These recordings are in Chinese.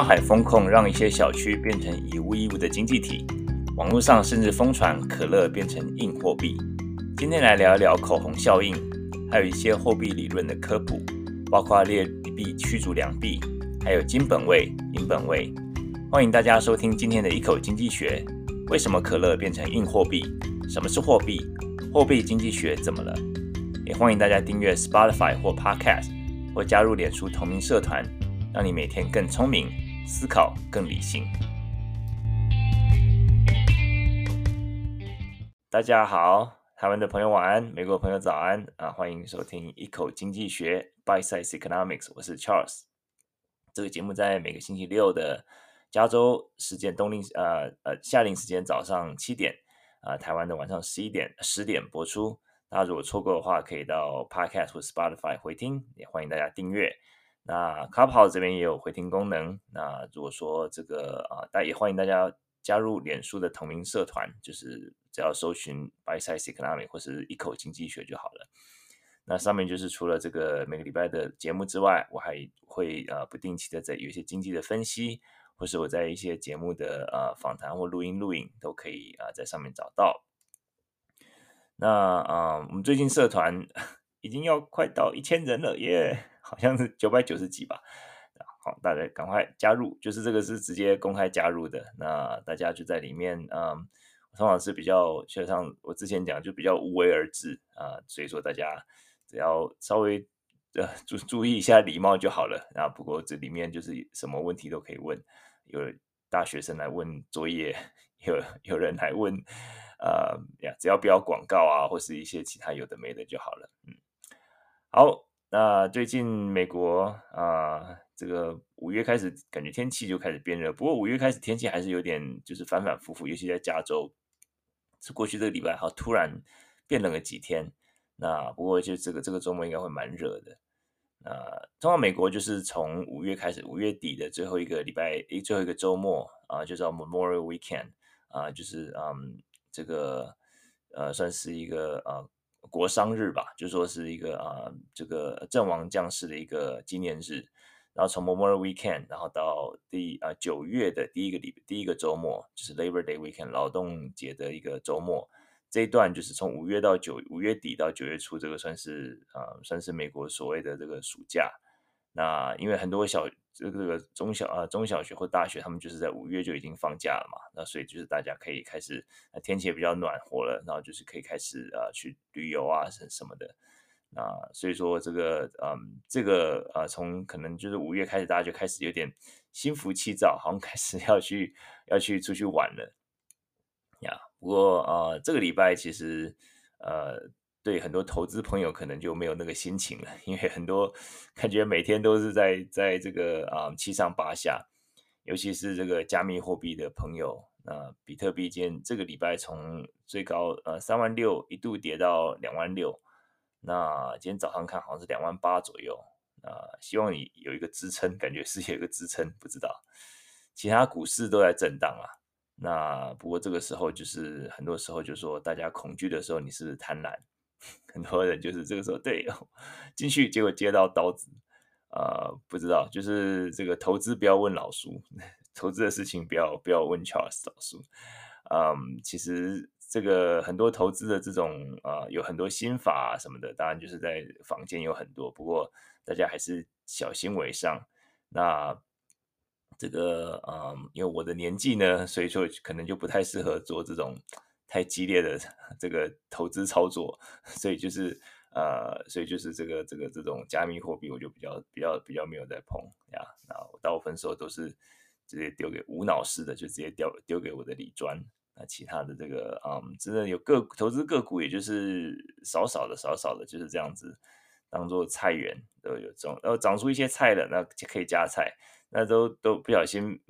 上海封控让一些小区变成以物易物的经济体，网络上甚至疯传可乐变成硬货币。今天来聊一聊口红效应，还有一些货币理论的科普，包括劣币驱逐良币，还有金本位、银本位。欢迎大家收听今天的一口经济学。为什么可乐变成硬货币？什么是货币？货币经济学怎么了？也欢迎大家订阅 Spotify 或 Podcast，或加入脸书同名社团，让你每天更聪明。思考更理性。大家好，台湾的朋友晚安，美国朋友早安啊！欢迎收听一口经济学 （Bite Size Economics），我是 Charles。这个节目在每个星期六的加州时间冬令呃呃夏令时间早上七点啊、台湾的晚上十一点十点播出。大家如果错过的话，可以到 Podcast 或 Spotify 回听，也欢迎大家订阅。那 Clubhouse 这边也有回听功能。那如果说这个啊，大也欢迎大家加入脸书的同名社团，就是只要搜寻 Bite Size Economics 或是一口经济学就好了。那上面就是除了这个每个礼拜的节目之外，我还会呃不定期的在有一些经济的分析，或是我在一些节目的呃访谈或录音录影都可以啊在上面找到。那啊，我们最近社团 已经要快到一千人了耶好像是九百九十几吧，好，大家赶快加入，就是这个是直接公开加入的，那大家就在里面，嗯，通常是比较，就像我之前讲，就比较无为而治啊，所以说大家只要稍微呃注注意一下礼貌就好了，然后，不过这里面就是什么问题都可以问，有大学生来问作业，有有人来问，呃呀，只要不要广告啊，或是一些其他有的没的就好了，嗯，好。那最近美国啊、这个五月开始感觉天气就开始变热，不过五月开始天气还是有点就是反反复复，尤其在加州，是过去这个礼拜好突然变冷了几天。那不过就这个这个周末应该会蛮热的。那通常美国就是从五月开始，五月底的最后一个礼拜，诶，最后一个周末啊，就叫 Memorial Weekend 啊，就是嗯，这个呃，算是一个呃。国殇日吧，就说是一个啊、这个阵亡将士的一个纪念日。然后从 Memorial Weekend，然后到第啊九月的第一个礼第一个周末，就是 Labor Day Weekend 劳动节的一个周末。这一段就是从五月到九五月底到九月初，这个算是啊、算是美国所谓的这个暑假。那因为很多小这个这个中小啊中小学或大学，他们就是在五月就已经放假了嘛，那所以就是大家可以开始，天气也比较暖和了，然后就是可以开始啊去旅游啊什什么的。那所以说这个嗯这个啊从可能就是五月开始，大家就开始有点心浮气躁，好像开始 要去要去出去玩了呀。不过啊这个礼拜其实呃。对很多投资朋友可能就没有那个心情了，因为很多感觉每天都是在在这个啊七上八下，尤其是这个加密货币的朋友，那，比特币今天这个礼拜从最高呃三万六一度跌到两万六，那今天早上看好像是两万八左右，啊，希望你有一个支撑，感觉是有一个支撑，不知道，其他股市都在震荡啊，那不过这个时候就是很多时候就说大家恐惧的时候，你是贪婪？很多人就是这个时候对进去，结果接到刀子啊、不知道，就是这个投资不要问老叔，投资的事情不要不要问 Charles 老叔。嗯，其实这个很多投资的这种啊、有很多心法什么的，当然就是在坊间有很多，不过大家还是小心为上。那这个嗯，因为我的年纪呢，所以说可能就不太适合做这种。太激烈的 这个投资操作，所以就是呃，所以就是这个这个这种加密货币，我就比较比较比较没有在碰呀。那我大部分时候都是直接丢给无脑式的，就直接丢丢给我的理专。那其他的这个嗯，真的有个投资个股，也就是少少的少少的，就是这样子当做菜园都有种，然后长出一些菜了，那就可以加菜。那都都不小心。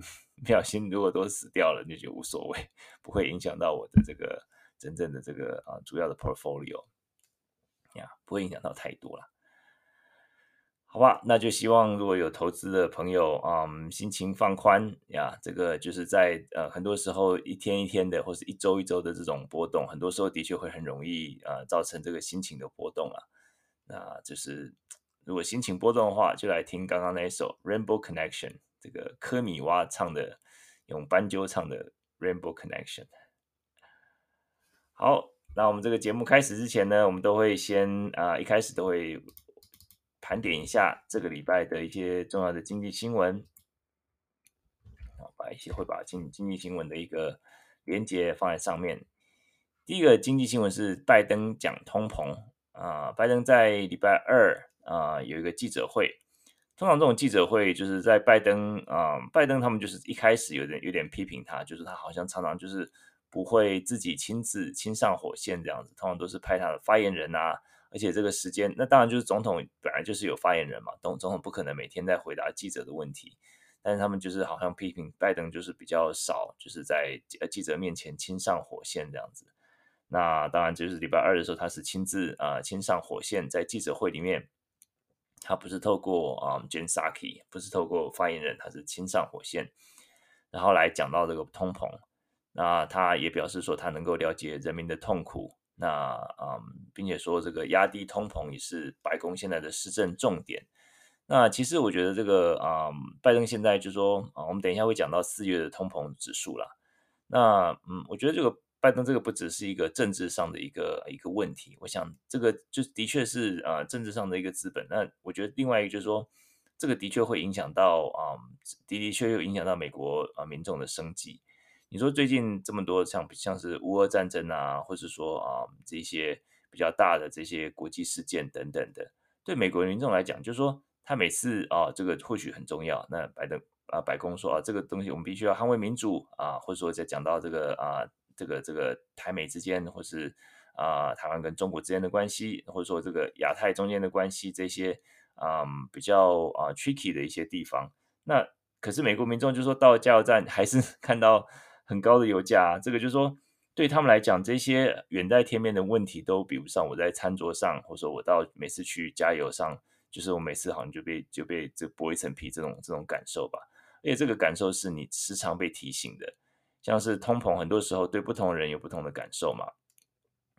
不小心如果都死掉了，那就无所谓，不会影响到我的这个真正的这个啊主要的 portfolio 呀，不会影响到太多了，好吧？那就希望如果有投资的朋友啊、心情放宽呀，这个就是在呃很多时候一天一天的或是一周一周的这种波动，很多时候的确会很容易啊造成这个心情的波动啊。那就是如果心情波动的话，就来听刚刚那一首 Rainbow Connection。这个科米蛙唱的，用斑鸠唱的《Rainbow Connection》。好，那我们这个节目开始之前呢，我们都会先啊、一开始都会盘点一下这个礼拜的一些重要的经济新闻，把一些会把经经济新闻的一个连接放在上面。第一个经济新闻是拜登讲通膨啊、拜登在礼拜二啊、有一个记者会。通常这种记者会就是在拜登啊、拜登他们就是一开始有点有点批评他，就是他好像常常就是不会自己亲自亲上火线这样子，通常都是派他的发言人啊，而且这个时间那当然就是总统本来就是有发言人嘛，总总统不可能每天在回答记者的问题，但是他们就是好像批评拜登就是比较少，就是在呃记者面前亲上火线这样子。那当然就是礼拜二的时候他是亲自啊、亲上火线，在记者会里面。他不是透过啊，Jen Psaki，不是透过发言人，他是亲上火线，然后来讲到这个通膨。那他也表示说，他能够了解人民的痛苦。那嗯，并且说这个压低通膨也是白宫现在的施政重点。那其实我觉得这个啊，拜登现在就说啊，我们等一下会讲到四月的通膨指数了。那嗯，我觉得这个。拜登这个不只是一个政治上的一个一个问题，我想这个就的确是啊、政治上的一个资本。那我觉得另外一个就是说，这个的确会影响到啊、的的确确影响到美国啊民众的生计。你说最近这么多像像是乌俄战争啊，或者说啊这些比较大的这些国际事件等等的，对美国民众来讲，就是说他每次啊这个或许很重要。那拜登啊白宫说啊这个东西我们必须要捍卫民主啊，或者说在讲到这个啊。这个这个台美之间，或是啊、台湾跟中国之间的关系，或者说这个亚太中间的关系，这些啊、嗯、比较啊 tricky 的一些地方。那可是美国民众就说到加油站还是 看到很高的油价，这个就是说对他们来讲，这些远在天边的问题都比不上我在餐桌上，或者说我到每次去加油上，就是我每次好像就被就被这剥一层皮这种这种感受吧。而且这个感受是你时常被提醒的。像是通膨，很多时候对不同人有不同的感受嘛。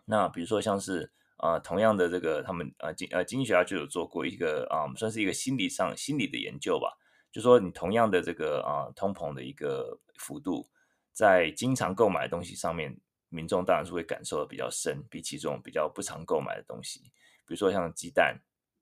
那比如说像是啊、同样的这个他们呃经呃经济学家就有做过一个啊、呃，算是一个心理上心理的研究吧。就说你同样的这个啊、通膨的一个幅度，在经常购买的东西上面，民众当然是会感受的比较深，比起这种比较不常购买的东西，比如说像鸡蛋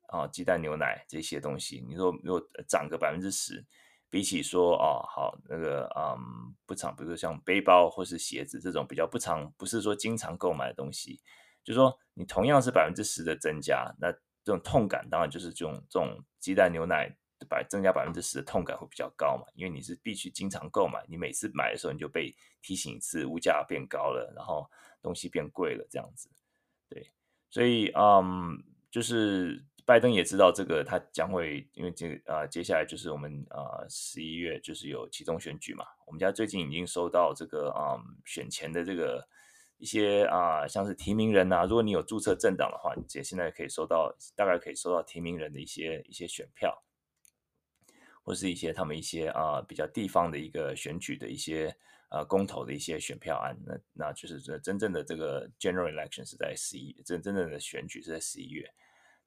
啊、鸡蛋牛奶这些东西，你说如果涨个百分之十。比起说哦，好那个嗯，不常，比如说像背包或是鞋子这种比较不常，不是说经常购买的东西，就是说你同样是百分之十的增加，那这种痛感当然就是这种这种鸡蛋牛奶百增加百分之十的痛感会比较高嘛，因为你是必须经常购买，你每次买的时候你就被提醒一次物价变高了，然后东西变贵了这样子，对，所以嗯，就是。拜登也知道这个，他将会因为这个啊，接下来就是我们啊十一月就是有其中选举嘛。我们家最近已经收到这个啊选前的这个一些啊像是提名人呐、啊，如果你有注册政党的话，你姐现在可以收到大概可以收到提名人的一些一些选票，或是一些他们一些啊比较地方的一个选举的一些啊公投的一些选票案。那那就是这真正的这个 general election 是在十一，真真正的选举是在十一月。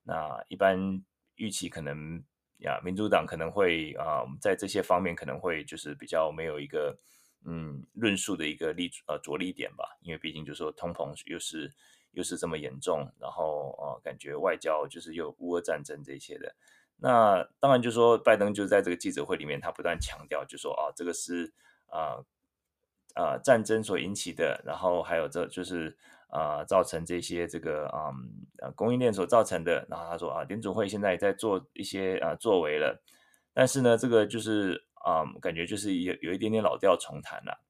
那一般预期可能呀，民主党可能会啊，在这些方面可能会就是比较没有一个嗯论述的一个立呃着力点吧，因为毕竟就是说通膨又是又是这么严重，然后啊感觉外交就是又乌俄战争这些的。那当然就是说拜登就是在这个记者会里面，他不断强调就说啊，这个是啊啊战争所引起的，然后还有这就是。啊、造成这些这个嗯呃供应链所造成的。然后他说啊，联准会现在也在做一些啊作为了，但是呢，这个就是啊、感觉就是有有一点点老调重弹了。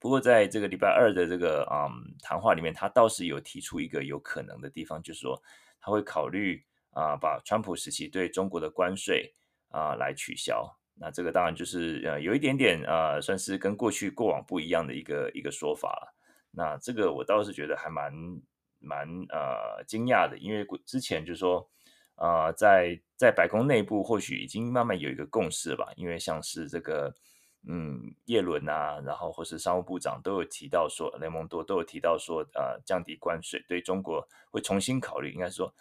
不过在这个礼拜二的这个啊、嗯、谈话里面，他倒是有提出一个有可能的地方，就是说他会考虑啊把川普时期对中国的关税啊来取消。那这个当然就是呃有一点点啊，算是跟过去过往不一样的一个一个说法了。那这个我倒是觉得还蛮蛮呃惊讶的，因为之前就说，呃，在在白宫内部或许已经慢慢有一个共识吧，因为像是这个嗯叶伦啊，然后或是商务部长都有提到说，雷蒙多都有提到说，呃，降低关税对中国会重新考虑，应该说，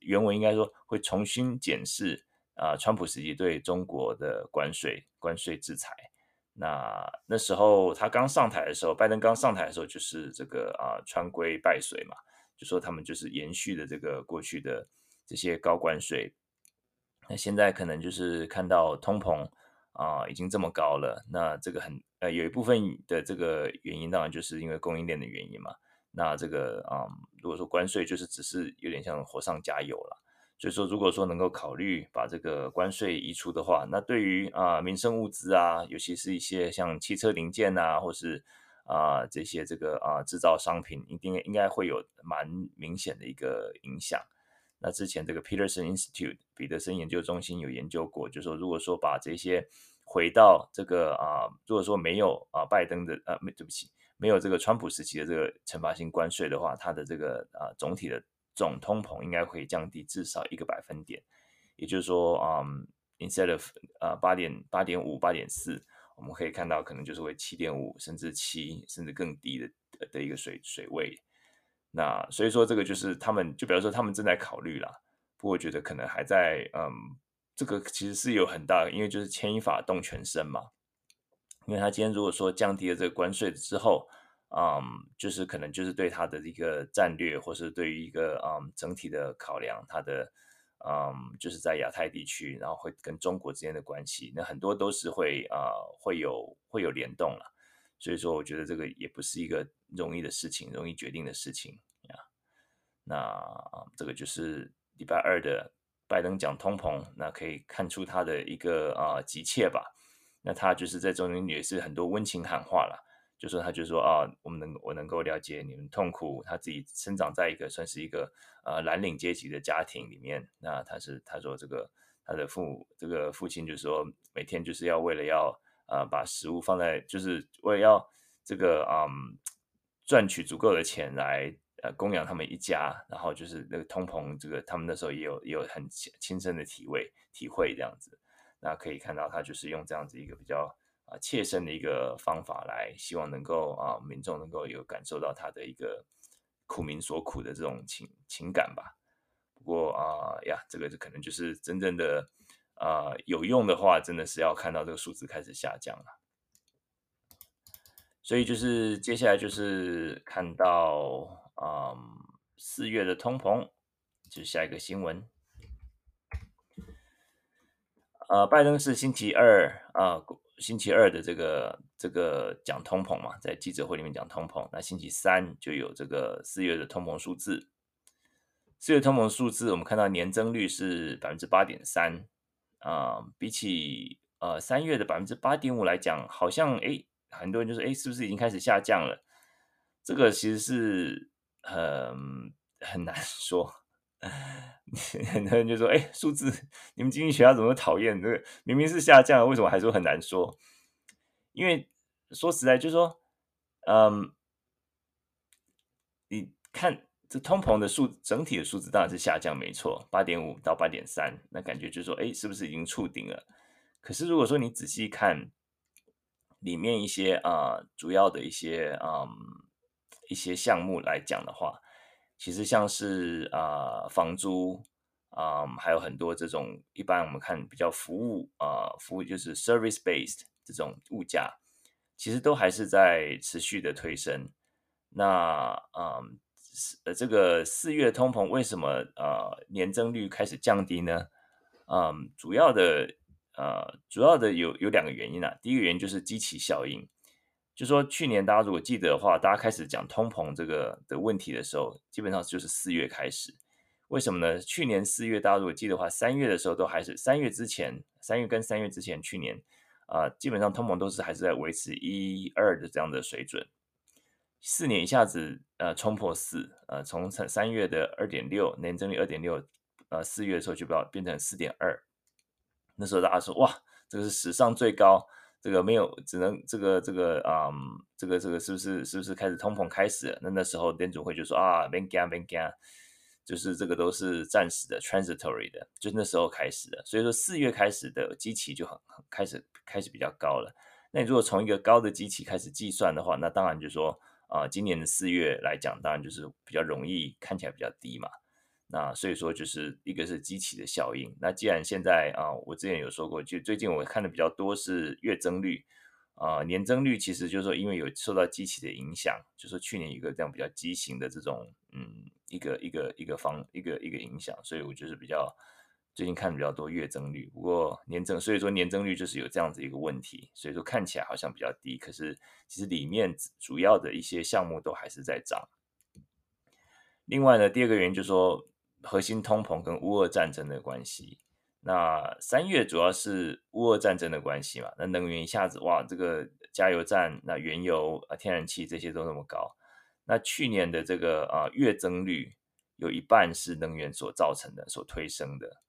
原文应该说会重新检视啊，川普时期对中国的关税关税制裁。那那时候他刚上台的时候，拜登刚上台的时候，就是这个啊川规败水嘛，就说他们就是延续的这个过去的这些高关税。那现在可能就是看到通膨啊已经这么高了，那这个很呃有一部分的这个原因，当然就是因为供应链的原因嘛。那这个啊，如果说关税就是只是有点像火上加油了。所以说，如果说能够考虑把这个关税移除的话，那对于啊民生物资啊，尤其是一些像汽车零件啊，或是啊这些这个啊制造商品，一定应该会有蛮明显的一个影响。那之前这个 Peterson Institute 彼得森研究中心有研究过，就是说如果说把这些回到这个啊，如果说没有啊拜登的啊没对不起，没有这个川普时期的这个惩罚性关税的话，它的这个啊总体的。总通膨应该会降低至少一个百分点，也就是说，嗯，instead of 呃八点八点五八点四，我们可以看到可能就是为七点五甚至七甚至更低的的一个水水位。那所以说这个就是他们就比如说他们正在考虑啦，不过我觉得可能还在嗯，这个其实是有很大，因为就是牵一发动全身嘛，因为他今天如果说降低了这个关税之后。嗯就是可能就是对他的一个战略，或是对于一个嗯、整体的考量，他的嗯就是在亚太地区，然后会跟中国之间的关系，那很多都是会啊、会有会有联动了，所以说我觉得这个也不是一个容易的事情，容易决定的事情呀。Yeah. 那这个就是礼拜二的拜登讲通膨，那可以看出他的一个啊、急切吧，那他就是在中间也是很多温情喊话了。就说他就说啊，我们能我能够了解你们痛苦。他自己生长在一个算是一个呃蓝领阶级的家庭里面。那他是他说这个他的父母这个父亲就说每天就是要为了要呃把食物放在就是为了要这个嗯赚取足够的钱来呃供养他们一家。然后就是那个通膨这个他们那时候也有也有很亲身的体味体会这样子。那可以看到他就是用这样子一个比较。切身的一个方法来，希望能够啊，民众能够有感受到他的一个苦民所苦的这种情情感吧。不过啊呀，这个就可能就是真正的啊有用的话，真的是要看到这个数字开始下降了。所以就是接下来就是看到啊四月的通膨，就是下一个新闻。呃，拜登是星期二啊。星期二的这个这个讲通膨嘛，在记者会里面讲通膨。那星期三就有这个四月的通膨数字。四月通膨数字，我们看到年增率是百分之八点三啊，比起呃三月的百分之八点五来讲，好像诶很多人就说诶是不是已经开始下降了？这个其实是很很难说。很多人就说：“哎，数字，你们经济学家怎么讨厌这个？明明是下降，为什么还说很难说？因为说实在，就是说，嗯，你看这通膨的数，整体的数字当然是下降，没错，八点五到八点三，那感觉就是说，哎，是不是已经触顶了？可是如果说你仔细看里面一些啊、主要的一些嗯一些项目来讲的话。”其实像是啊、房租啊、还有很多这种一般我们看比较服务啊、服务就是 service based 这种物价，其实都还是在持续的推升。那啊呃这个四月通膨为什么呃年增率开始降低呢？嗯、主要的呃主要的有有两个原因啊。第一个原因就是基期效应。就说去年大家如果记得的话，大家开始讲通膨这个的问题的时候，基本上就是四月开始。为什么呢？去年四月大家如果记得的话，三月的时候都还是三月之前，三月跟三月之前，去年啊、基本上通膨都是还是在维持一二的这样的水准。四年一下子呃冲破四，呃从三三月的二点六年增率二点六，呃四月的时候就不要变成四点二。那时候大家说哇，这个是史上最高。这个没有，只能这个这个啊、这个这个是不是是不是开始通膨开始了？那那时候联准会就说啊，别惊别惊，就是这个都是暂时的，transitory 的，就是那时候开始的。所以说四月开始的基期就很很开始开始比较高了。那你如果从一个高的基期开始计算的话，那当然就是说啊，今年的四月来讲，当然就是比较容易看起来比较低嘛。那所以说就是一个是基期的效应。那既然现在啊，我之前有说过，就最近我看的比较多是月增率啊，年增率其实就是说因为有受到基期的影响，就是去年一个这样比较畸形的这种嗯一个一个一个方一个一个影响，所以我就是比较最近看的比较多月增率。不过年增，所以说年增率就是有这样子一个问题，所以说看起来好像比较低，可是其实里面主要的一些项目都还是在涨。另外呢，第二个原因就是说。核心通膨跟乌俄战争的关系，那三月主要是乌俄战争的关系嘛，那能源一下子哇，这个加油站那原油啊、天然气这些都那么高，那去年的这个啊月增率有一半是能源所造成的，所推升的，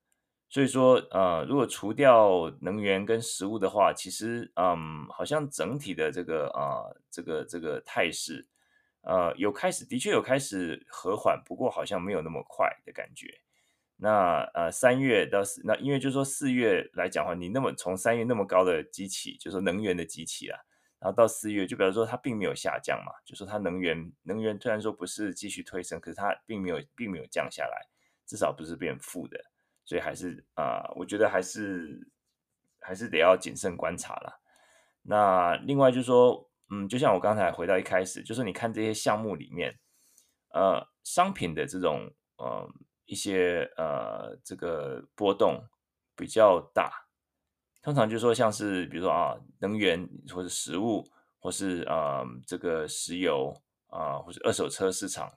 所以说呃，如果除掉能源跟食物的话，其实嗯，好像整体的这个啊这个这个态势。呃，有开始，的确有开始和缓，不过好像没有那么快的感觉。那呃，三月到四，那因为就是说四月来讲的话，你那么从三月那么高的机器，就是说能源的机器啊，然后到四月，就比如说它并没有下降嘛，就说它能源能源虽然说不是继续推升，可是它并没有并没有降下来，至少不是变负的，所以还是啊、我觉得还是还是得要谨慎观察了。那另外就是说。嗯，就像我刚才回到一开始，就是你看这些项目里面，呃，商品的这种呃一些呃这个波动比较大，通常就说像是比如说啊能源或者食物，或是啊、这个石油啊、或是二手车市场，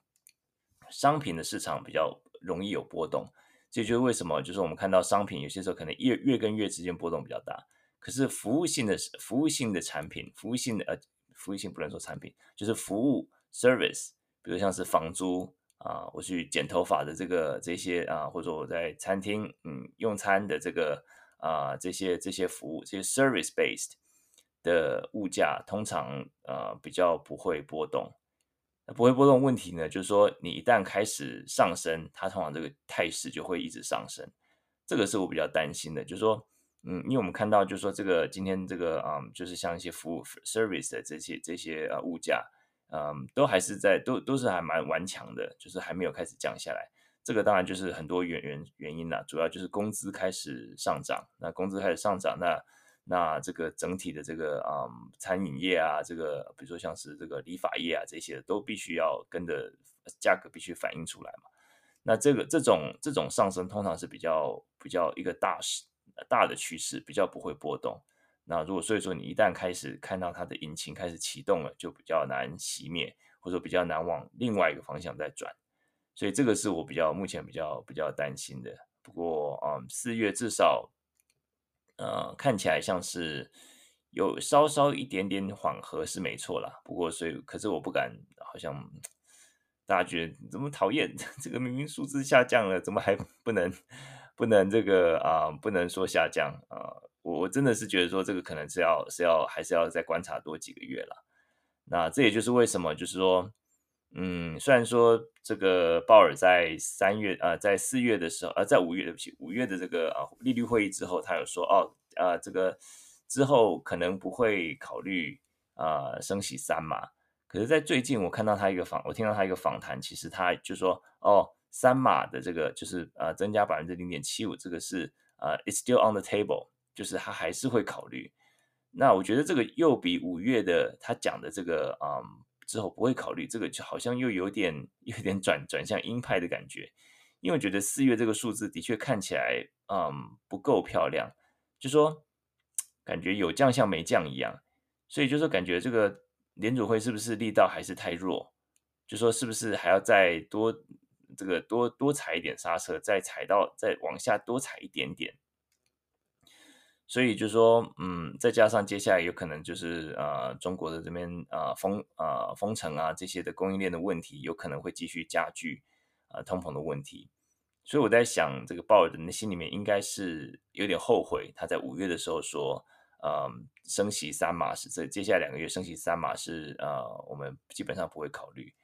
商品的市场比较容易有波动，这就是为什么就是我们看到商品有些时候可能月月跟月之间波动比较大，可是服务性的服务性的产品，服务性的呃。服务性不能说产品，就是服务 service，比如像是房租啊，我去剪头发的这个这些啊，或者我在餐厅嗯用餐的这个啊这些这些服务，这些 service based 的物价通常啊比较不会波动。那不会波动问题呢，就是说你一旦开始上升，它通常这个态势就会一直上升。这个是我比较担心的，就是说。嗯，因为我们看到，就是说这个今天这个啊、嗯，就是像一些服务 service 的这些这些呃物价，嗯，都还是在都都是还蛮顽强的，就是还没有开始降下来。这个当然就是很多原原原因啦，主要就是工资开始上涨。那工资开始上涨，那那这个整体的这个啊、嗯、餐饮业啊，这个比如说像是这个理发业啊这些都必须要跟着价格必须反映出来嘛。那这个这种这种上升通常是比较比较一个大势。大的趋势比较不会波动，那如果所以说你一旦开始看到它的引擎开始启动了，就比较难熄灭，或者说比较难往另外一个方向再转，所以这个是我比较目前比较比较担心的。不过啊，四月至少呃看起来像是有稍稍一点点缓和是没错啦。不过所以可是我不敢，好像大家觉得怎么讨厌 这个明明数字下降了，怎么还不能？不能这个啊、不能说下降啊、我我真的是觉得说这个可能是要是要还是要再观察多几个月了。那这也就是为什么，就是说，嗯，虽然说这个鲍尔在三月啊、在四月的时候，呃，在五月对不起，五月的这个啊利率会议之后，他有说哦，啊、呃，这个之后可能不会考虑啊、升息三嘛。可是，在最近我看到他一个访，我听到他一个访谈，其实他就说哦。三码的这个就是呃增加百分之零点七五，这个是呃 it's still on the table，就是他还是会考虑。那我觉得这个又比五月的他讲的这个嗯之后不会考虑，这个就好像又有点有点转转向鹰派的感觉。因为我觉得四月这个数字的确看起来嗯不够漂亮，就说感觉有降像没降一样，所以就说感觉这个联储会是不是力道还是太弱？就说是不是还要再多？这个多多踩一点刹车，再踩到再往下多踩一点点，所以就说，嗯，再加上接下来有可能就是呃中国的这边、呃、封、呃、封城啊这些的供应链的问题，有可能会继续加剧啊、呃、通膨的问题，所以我在想，这个鲍尔的心里面应该是有点后悔，他在五月的时候说，呃升息三码是这接下来两个月升息三码是呃我们基本上不会考虑。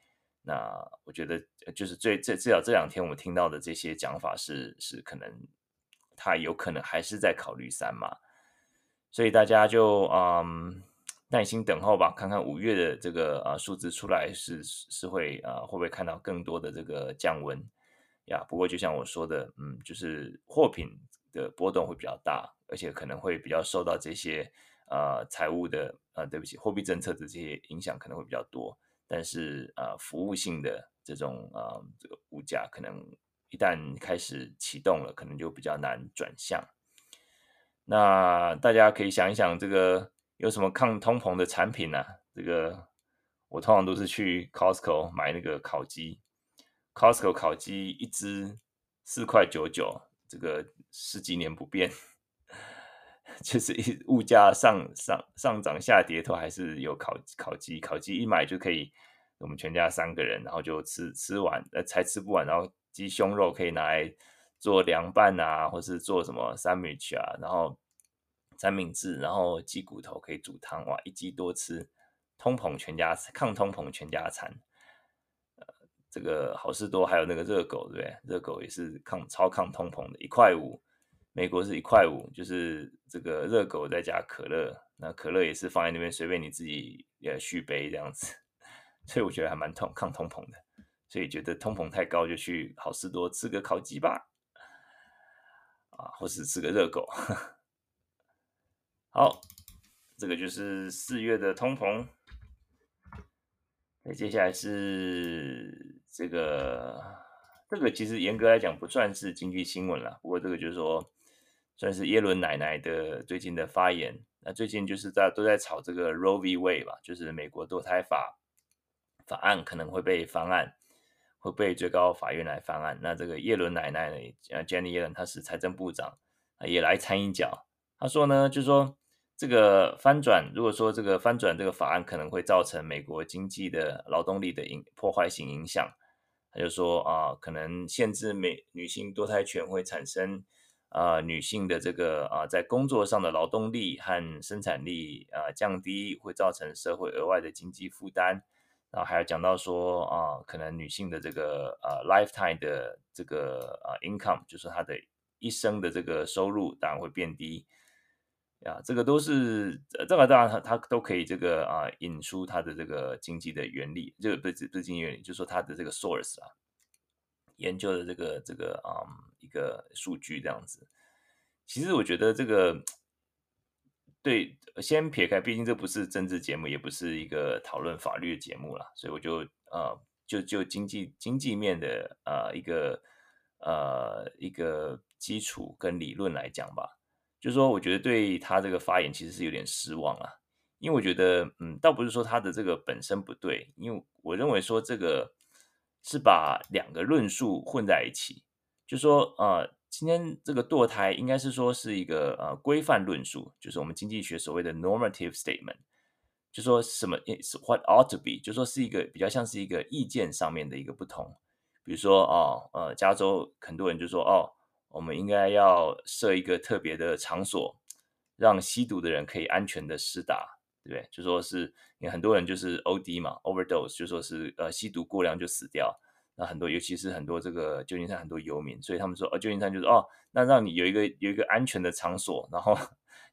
那我觉得就是最这至少这两天我们听到的这些讲法是是可能他有可能还是在考虑三嘛，所以大家就嗯耐心等候吧，看看五月的这个啊数字出来是是会啊会不会看到更多的这个降温？呀。不过就像我说的，嗯，就是货品的波动会比较大，而且可能会比较受到这些呃财务的呃，对不起，货币政策的这些影响可能会比较多。但是呃，服务性的这种呃这个物价，可能一旦开始启动了，可能就比较难转向。那大家可以想一想，这个有什么抗通膨的产品呢、啊？这个我通常都是去 Costco 买那个烤鸡，Costco 烤鸡一只四块九九，这个十几年不变，就是一物价上上上涨下跌，都还是有烤烤鸡，烤鸡一买就可以，我们全家三个人，然后就吃吃完，呃，才吃不完，然后鸡胸肉可以拿来。做凉拌啊，或是做什么三明治啊，然后三明治，然后鸡骨头可以煮汤，哇，一鸡多吃，通膨全家抗通膨全家餐。呃，这个好事多还有那个热狗，对不对？热狗也是抗超抗通膨的，一块五，美国是一块五，就是这个热狗再加可乐，那可乐也是放在那边随便你自己呃续杯这样子，所以我觉得还蛮通抗通膨的，所以觉得通膨太高就去好事多吃个烤鸡吧。啊，或是吃个热狗。好，这个就是四月的通膨。那接下来是这个，这个其实严格来讲不算是经济新闻了。不过这个就是说，算是耶伦奶奶的最近的发言。那最近就是在都在炒这个 Roe v. Wade 吧，就是美国堕胎法法案可能会被翻案。会被最高法院来翻案。那这个耶伦奶奶呢？呃，Jenny 叶伦，她是财政部长，也来参一脚。他说呢，就是说这个翻转，如果说这个翻转这个法案可能会造成美国经济的劳动力的影破坏性影响。他就说啊，可能限制美女性堕胎权会产生啊女性的这个啊在工作上的劳动力和生产力啊降低，会造成社会额外的经济负担。然后还有讲到说啊，可能女性的这个、啊、lifetime 的这个、啊、income，就是她的一生的这个收入当然会变低呀，这个都是这个当然它它都可以这个啊引出它的这个经济的原理，这个不不经济原理，就是说它的这个 source 啊，研究的这个这个啊一个数据这样子。其实我觉得这个。对，先撇开，毕竟这不是政治节目，也不是一个讨论法律的节目啦，所以我就呃，就就经济经济面的呃一个呃一个基础跟理论来讲吧，就是说，我觉得对他这个发言其实是有点失望啊，因为我觉得，嗯，倒不是说他的这个本身不对，因为我认为说这个是把两个论述混在一起，就说，呃。今天这个堕胎应该是说是一个呃规范论述，就是我们经济学所谓的 normative statement，就说什么 is what ought to be，就说是一个比较像是一个意见上面的一个不同。比如说哦，呃，加州很多人就说哦，我们应该要设一个特别的场所，让吸毒的人可以安全的施打，对？就说是因为很多人就是 OD 嘛，overdose，就说是呃吸毒过量就死掉。那很多，尤其是很多这个旧金山很多游民，所以他们说，哦，旧金山就是哦，那让你有一个有一个安全的场所，然后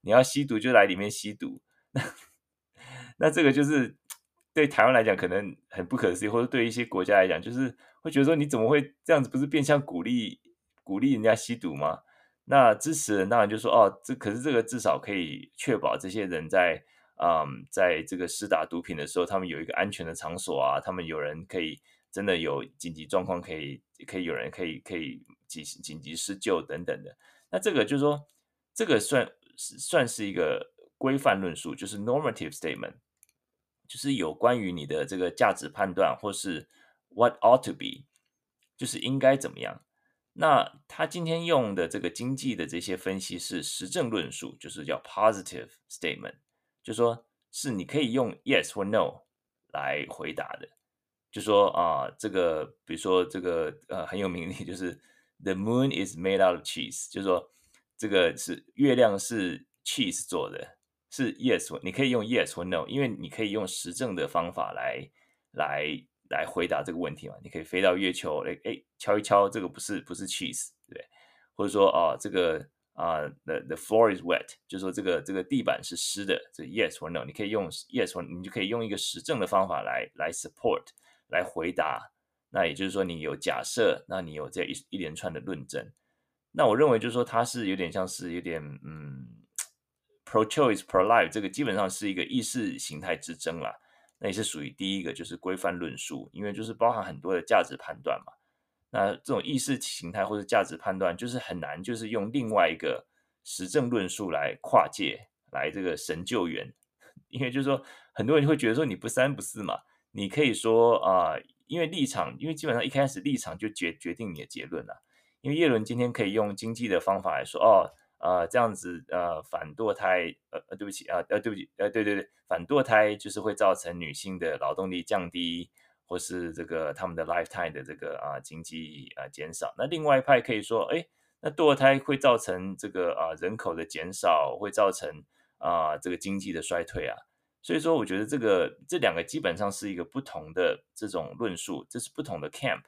你要吸毒就来里面吸毒。那那这个就是对台湾来讲可能很不可思议，或者对一些国家来讲，就是会觉得说你怎么会这样子？不是变相鼓励鼓励人家吸毒吗？那支持人当然就说，哦，这可是这个至少可以确保这些人在嗯，在这个施打毒品的时候，他们有一个安全的场所啊，他们有人可以。真的有紧急状况，可以可以有人可以可以紧紧急施救等等的。那这个就是说，这个算算是一个规范论述，就是 normative statement，就是有关于你的这个价值判断，或是 what ought to be，就是应该怎么样。那他今天用的这个经济的这些分析是实证论述，就是叫 positive statement，就说是你可以用 yes 或 no 来回答的。就说啊，这个比如说这个呃很有名的，就是 The moon is made out of cheese，就是说这个是月亮是 cheese 做的，是 yes，你可以用 yes 或 no，因为你可以用实证的方法来来来回答这个问题嘛。你可以飞到月球，哎哎敲一敲，这个不是不是 cheese，对不对？或者说啊，这个啊 the the floor is wet，就是说这个这个地板是湿的，这 yes 或 no，你可以用 yes 或你就可以用一个实证的方法来来 support。来回答那也就是说，你有假设，那你有这一一连串的论证。那我认为就是说，它是有点像是有点嗯，pro-choice pro-life 这个基本上是一个意识形态之争啦。那也是属于第一个，就是规范论述，因为就是包含很多的价值判断嘛。那这种意识形态或者价值判断，就是很难，就是用另外一个实证论述来跨界来这个神救援。因为就是说，很多人会觉得说你不三不四嘛，你可以说啊、因为立场，因为基本上一开始立场就决决定你的结论了。因为叶伦今天可以用经济的方法来说，哦，呃，这样子，呃，反堕胎，呃，呃，对不起，啊，呃，对不起，呃，对对对，反堕胎就是会造成女性的劳动力降低，或是这个他们的 lifetime 的这个啊经济啊减少。那另外一派可以说，哎，那堕胎会造成这个啊人口的减少，会造成啊这个经济的衰退啊。所以说，我觉得这个这两个基本上是一个不同的这种论述，这是不同的 camp。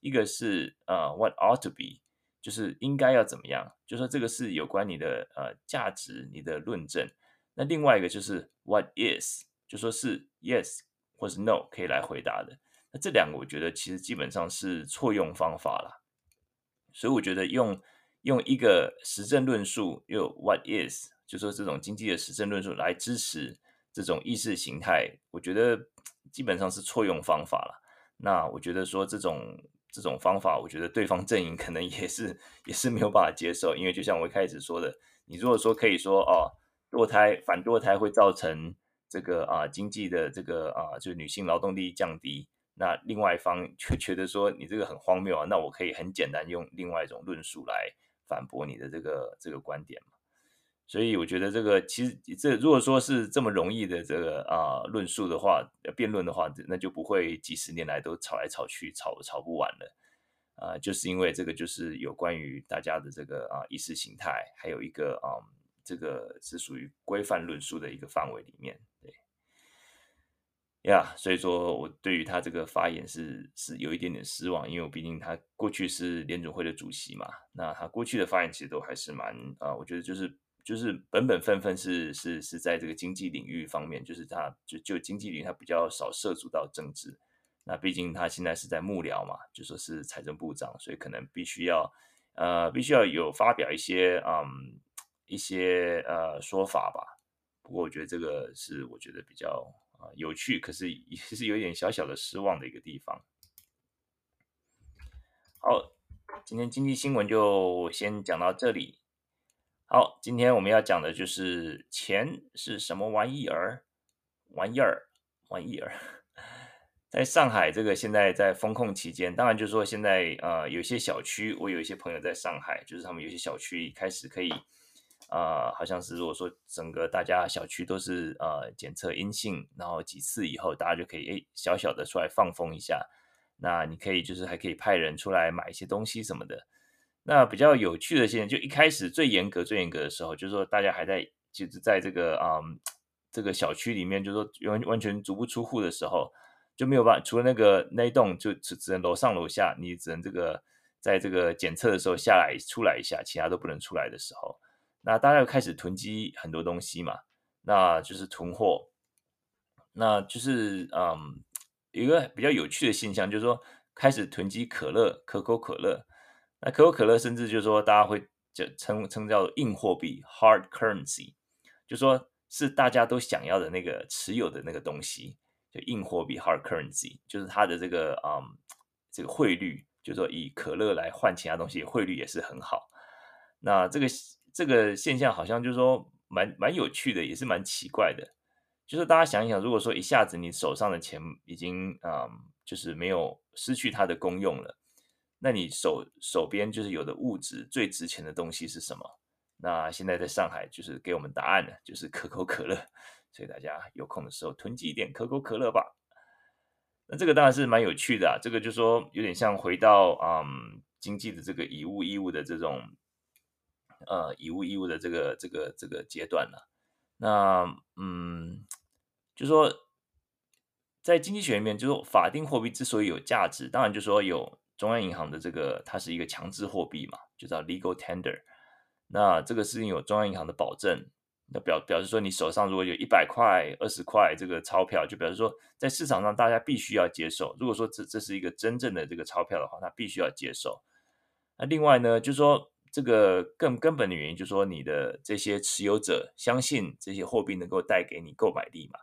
一个是呃，what ought to be，就是应该要怎么样，就说这个是有关你的呃价值、你的论证。那另外一个就是 what is，就说是 yes 或是 no 可以来回答的。那这两个我觉得其实基本上是错用方法啦。所以我觉得用用一个实证论述，用 what is，就说这种经济的实证论述来支持这种意识形态，我觉得 基本上是错用方法了。那我觉得说这种。这种方法，我觉得对方阵营可能也是也是没有办法接受，因为就像我一开始说的，你如果说可以说哦，堕胎反堕胎会造成这个啊经济的这个啊就是女性劳动力降低，那另外一方 却觉得说你这个很荒谬啊，那我可以很简单用另外一种论述来反驳你的这个这个观点嘛。所以我觉得这个其实这如果说是这么容易的这个啊论述的话，辩论的话，那就不会几十年来都吵来吵去，吵吵不完了啊。就是因为这个就是有关于大家的这个啊意识形态，还有一个啊这个是属于规范论述的一个范围里面，呀。所以说我对于他这个发言是是有一点点失望，因为我毕竟他过去是联准会的主席嘛，那他过去的发言其实都还是蛮啊，我觉得就是。就是本本分分是是是在这个经济领域方面，就是他就就经济领域他比较少涉足到政治。那毕竟他现在是在幕僚嘛，就说是财政部长，所以可能必须要呃必须要有发表一些嗯一些呃说法吧。不过我觉得这个是我觉得比较啊有趣，可是也是有点小小的失望的一个地方。好，今天经济新闻就先讲到这里。好，今天我们要讲的就是钱是什么玩意儿？玩意儿，玩意儿。在上海，这个现在在封控期间，当然就是说现在呃，有些小区，我有一些朋友在上海，就是他们有些小区开始可以、呃，好像是如果说整个大家小区都是呃检测阴性，然后几次以后，大家就可以诶小小的出来放风一下。那你可以就是还可以派人出来买一些东西什么的。那比较有趣的现在，就一开始最严格、最严格的时候，就是说大家还在，就是在这个啊、嗯，这个小区里面，就是说完完全足不出户的时候，就没有办法，除了那个那一栋，就只只能楼上楼下，你只能这个在这个检测的时候下来出来一下，其他都不能出来的时候，那大家又开始囤积很多东西嘛，那就是囤货，那就是嗯，一个比较有趣的现象，就是说开始囤积可乐、可口可乐。那可口可乐甚至就是说，大家会叫称称叫硬货币 （hard currency），就说是大家都想要的那个持有的那个东西，就硬货币 （hard currency），就是它的这个嗯这个汇率，就是说以可乐来换其他东西，汇率也是很好。那这个这个现象好像就是说蛮蛮有趣的，也是蛮奇怪的。就是大家想一想，如果说一下子你手上的钱已经嗯就是没有失去它的功用了。那你手手边就是有的物质最值钱的东西是什么？那现在在上海就是给我们答案的，就是可口可乐。所以大家有空的时候囤积一点可口可乐吧。那这个当然是蛮有趣的啊，这个就说有点像回到嗯经济的这个以物易物的这种呃以物易物的这个这个这个阶段了。那嗯，就说在经济学里面，就说法定货币之所以有价值，当然就说有。中央银行的这个，它是一个强制货币嘛，就叫 legal tender。那这个事情有中央银行的保证，那表表示说，你手上如果有一百块、二十块这个钞票，就表示说，在市场上大家必须要接受。如果说这这是一个真正的这个钞票的话，那必须要接受。那另外呢，就是说这个更根本的原因，就是说你的这些持有者相信这些货币能够带给你购买力嘛。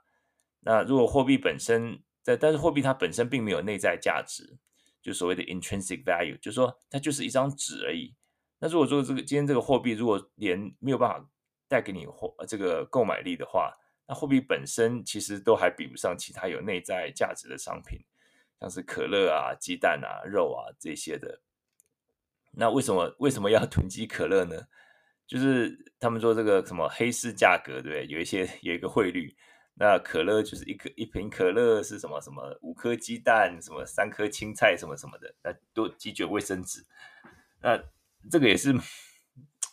那如果货币本身在，但是货币它本身并没有内在价值，就所谓的 intrinsic value，就是说它就是一张纸而已。那如果说这个今天这个货币如果连没有办法带给你货这个购买力的话，那货币本身其实都还比不上其他有内在价值的商品，像是可乐啊、鸡蛋啊、肉啊这些的。那为什么为什么要囤积可乐呢？就是他们说这个什么黑市价格，对？有一些有一个汇率，那可乐就是一颗一瓶可乐是什么什么五颗鸡蛋，什么三颗青菜，什么什么的，那都几卷卫生纸。那这个也是。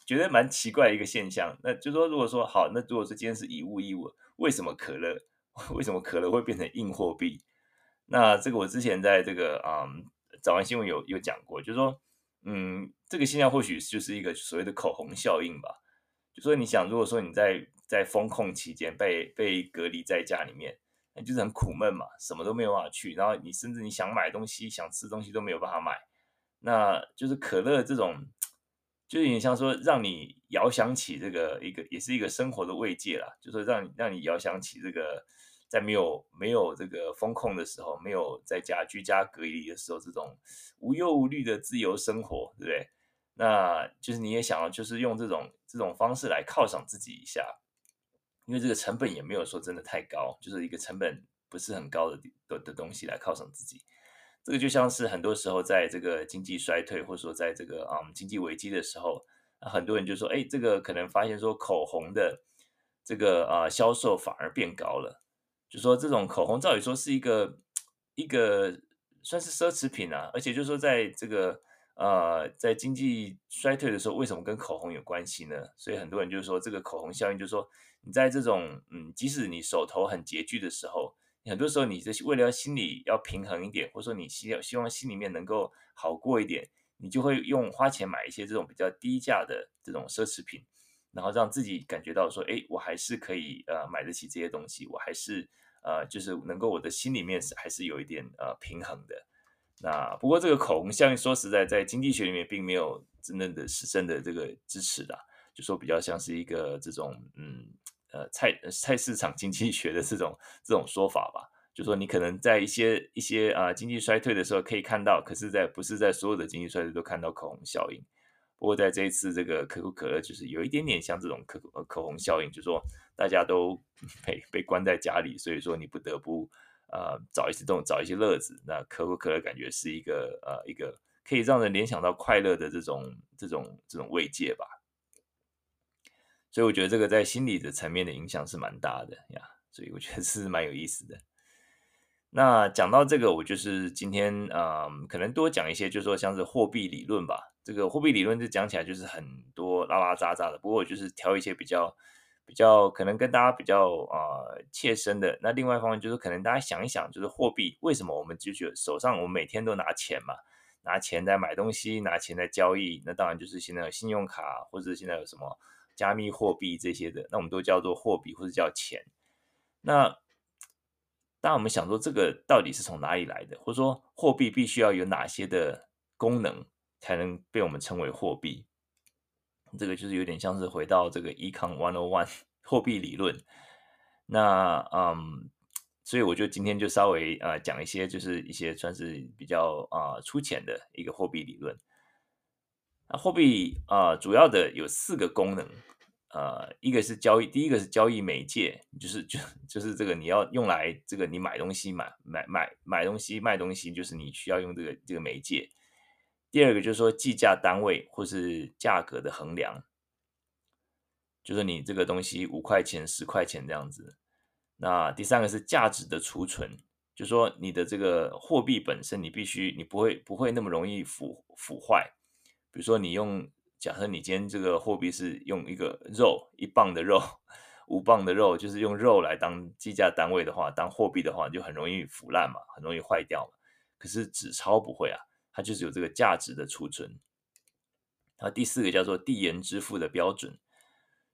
觉得蛮奇怪一个现象，那就说如果说好，那如果是今天是以物易物，为什么可乐 为什么可乐会变成硬货币？那这个我之前在这个嗯早安新闻有有讲过，就是说嗯这个现象或许就是一个所谓的口红效应吧。就说你想，如果说你在在封控期间被被隔离在家里面，那就是很苦闷嘛，什么都没有办法去，然后你甚至你想买东西、想吃东西都没有办法买，那就是可乐这种。就有点像说，让你遥想起这个一个，也是一个生活的慰藉啦。就说让让你遥想起这个，在没有没有这个风控的时候，没有在家居家隔离的时候，这种无忧无虑的自由生活，对不对？那就是你也想要，就是用这种这种方式来犒赏自己一下，因为这个成本也没有说真的太高，就是一个成本不是很高的的的东西来犒赏自己。这个就像是很多时候在这个经济衰退，或者说在这个啊、嗯、经济危机的时候，很多人就说，哎，这个可能发现说口红的这个啊、销售反而变高了，就说这种口红照理说是一个一个算是奢侈品啊，而且就说在这个呃在经济衰退的时候，为什么跟口红有关系呢？所以很多人就是说这个口红效应，就是说你在这种嗯即使你手头很拮据的时候。很多时候，你这为了要心里要平衡一点，或者说你希希望心里面能够好过一点，你就会用花钱买一些这种比较低价的这种奢侈品，然后让自己感觉到说，哎，我还是可以呃买得起这些东西，我还是呃就是能够我的心里面是还是有一点呃平衡的。那不过这个口红效应，说实在，在经济学里面并没有真正的实证的这个支持的，就说比较像是一个这种嗯。呃，菜菜市场经济学的这种这种说法吧，就说你可能在一些一些啊、经济衰退的时候可以看到，可是，在不是在所有的经济衰退都看到口红效应。不过在这一次这个可口可乐，就是有一点点像这种可口口红效应，就是说大家都 被被关在家里，所以说你不得不呃找一些这种找一些乐子。那可口可乐感觉是一个呃一个可以让人联想到快乐的这种这种这种慰藉吧。所以我觉得这个在心理的层面的影响是蛮大的呀，所以我觉得是蛮有意思的。那讲到这个，我就是今天啊、嗯，可能多讲一些，就是说像是货币理论吧。这个货币理论就讲起来就是很多拉拉杂杂的，不过我就是挑一些比较比较可能跟大家比较啊、呃、切身的。那另外一方面就是可能大家想一想，就是货币为什么我们就觉手上我们每天都拿钱嘛，拿钱在买东西，拿钱在交易，那当然就是现在有信用卡或者现在有什么。加密货币这些的，那我们都叫做货币或者叫钱。那当我们想说这个到底是从哪里来的，或者说货币必须要有哪些的功能才能被我们称为货币？这个就是有点像是回到这个 Econ One O One 货币理论。那嗯，所以我就今天就稍微啊、呃、讲一些，就是一些算是比较啊、粗浅的一个货币理论。那货币啊、主要的有四个功能，呃，一个是交易，第一个是交易媒介，就是就就是这个你要用来这个你买东西买买买买东西卖东西，就是你需要用这个这个媒介。第二个就是说计价单位或是价格的衡量，就是你这个东西五块钱十块钱这样子。那第三个是价值的储存，就是说你的这个货币本身，你必须你不会不会那么容易腐腐坏。比如说，你用假设你今天这个货币是用一个肉一磅的肉，五磅的肉，就是用肉来当计价单位的话，当货币的话，就很容易腐烂嘛，很容易坏掉嘛。可是纸钞不会啊，它就是有这个价值的储存。然后第四个叫做递延支付的标准，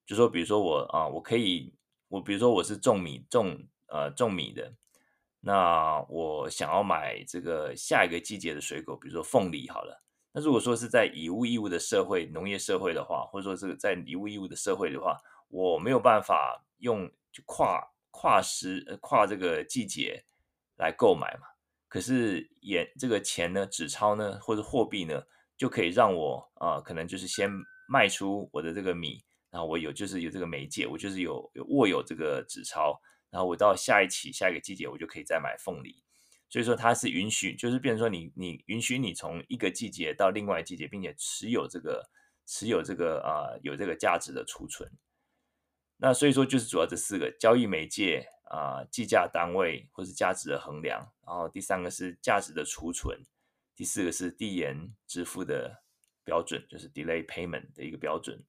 就说比如说我啊，我可以，我比如说我是种米种呃种米的，那我想要买这个下一个季节的水果，比如说凤梨好了。那如果说是在以物易物的社会，农业社会的话，或者说是在以物易物的社会的话，我没有办法用就跨跨时跨这个季节来购买嘛。可是也这个钱呢，纸钞呢，或者货币呢，就可以让我啊、可能就是先卖出我的这个米，然后我有就是有这个媒介，我就是有有握有这个纸钞，然后我到下一期下一个季节，我就可以再买凤梨。所以说它是允许，就是变成说你你允许你从一个季节到另外季节，并且持有这个持有这个啊、有这个价值的储存。那所以说就是主要这四个交易媒介啊、计价单位或是价值的衡量，然后第三个是价值的储存，第四个是递延支付的标准，就是 delay payment 的一个标准。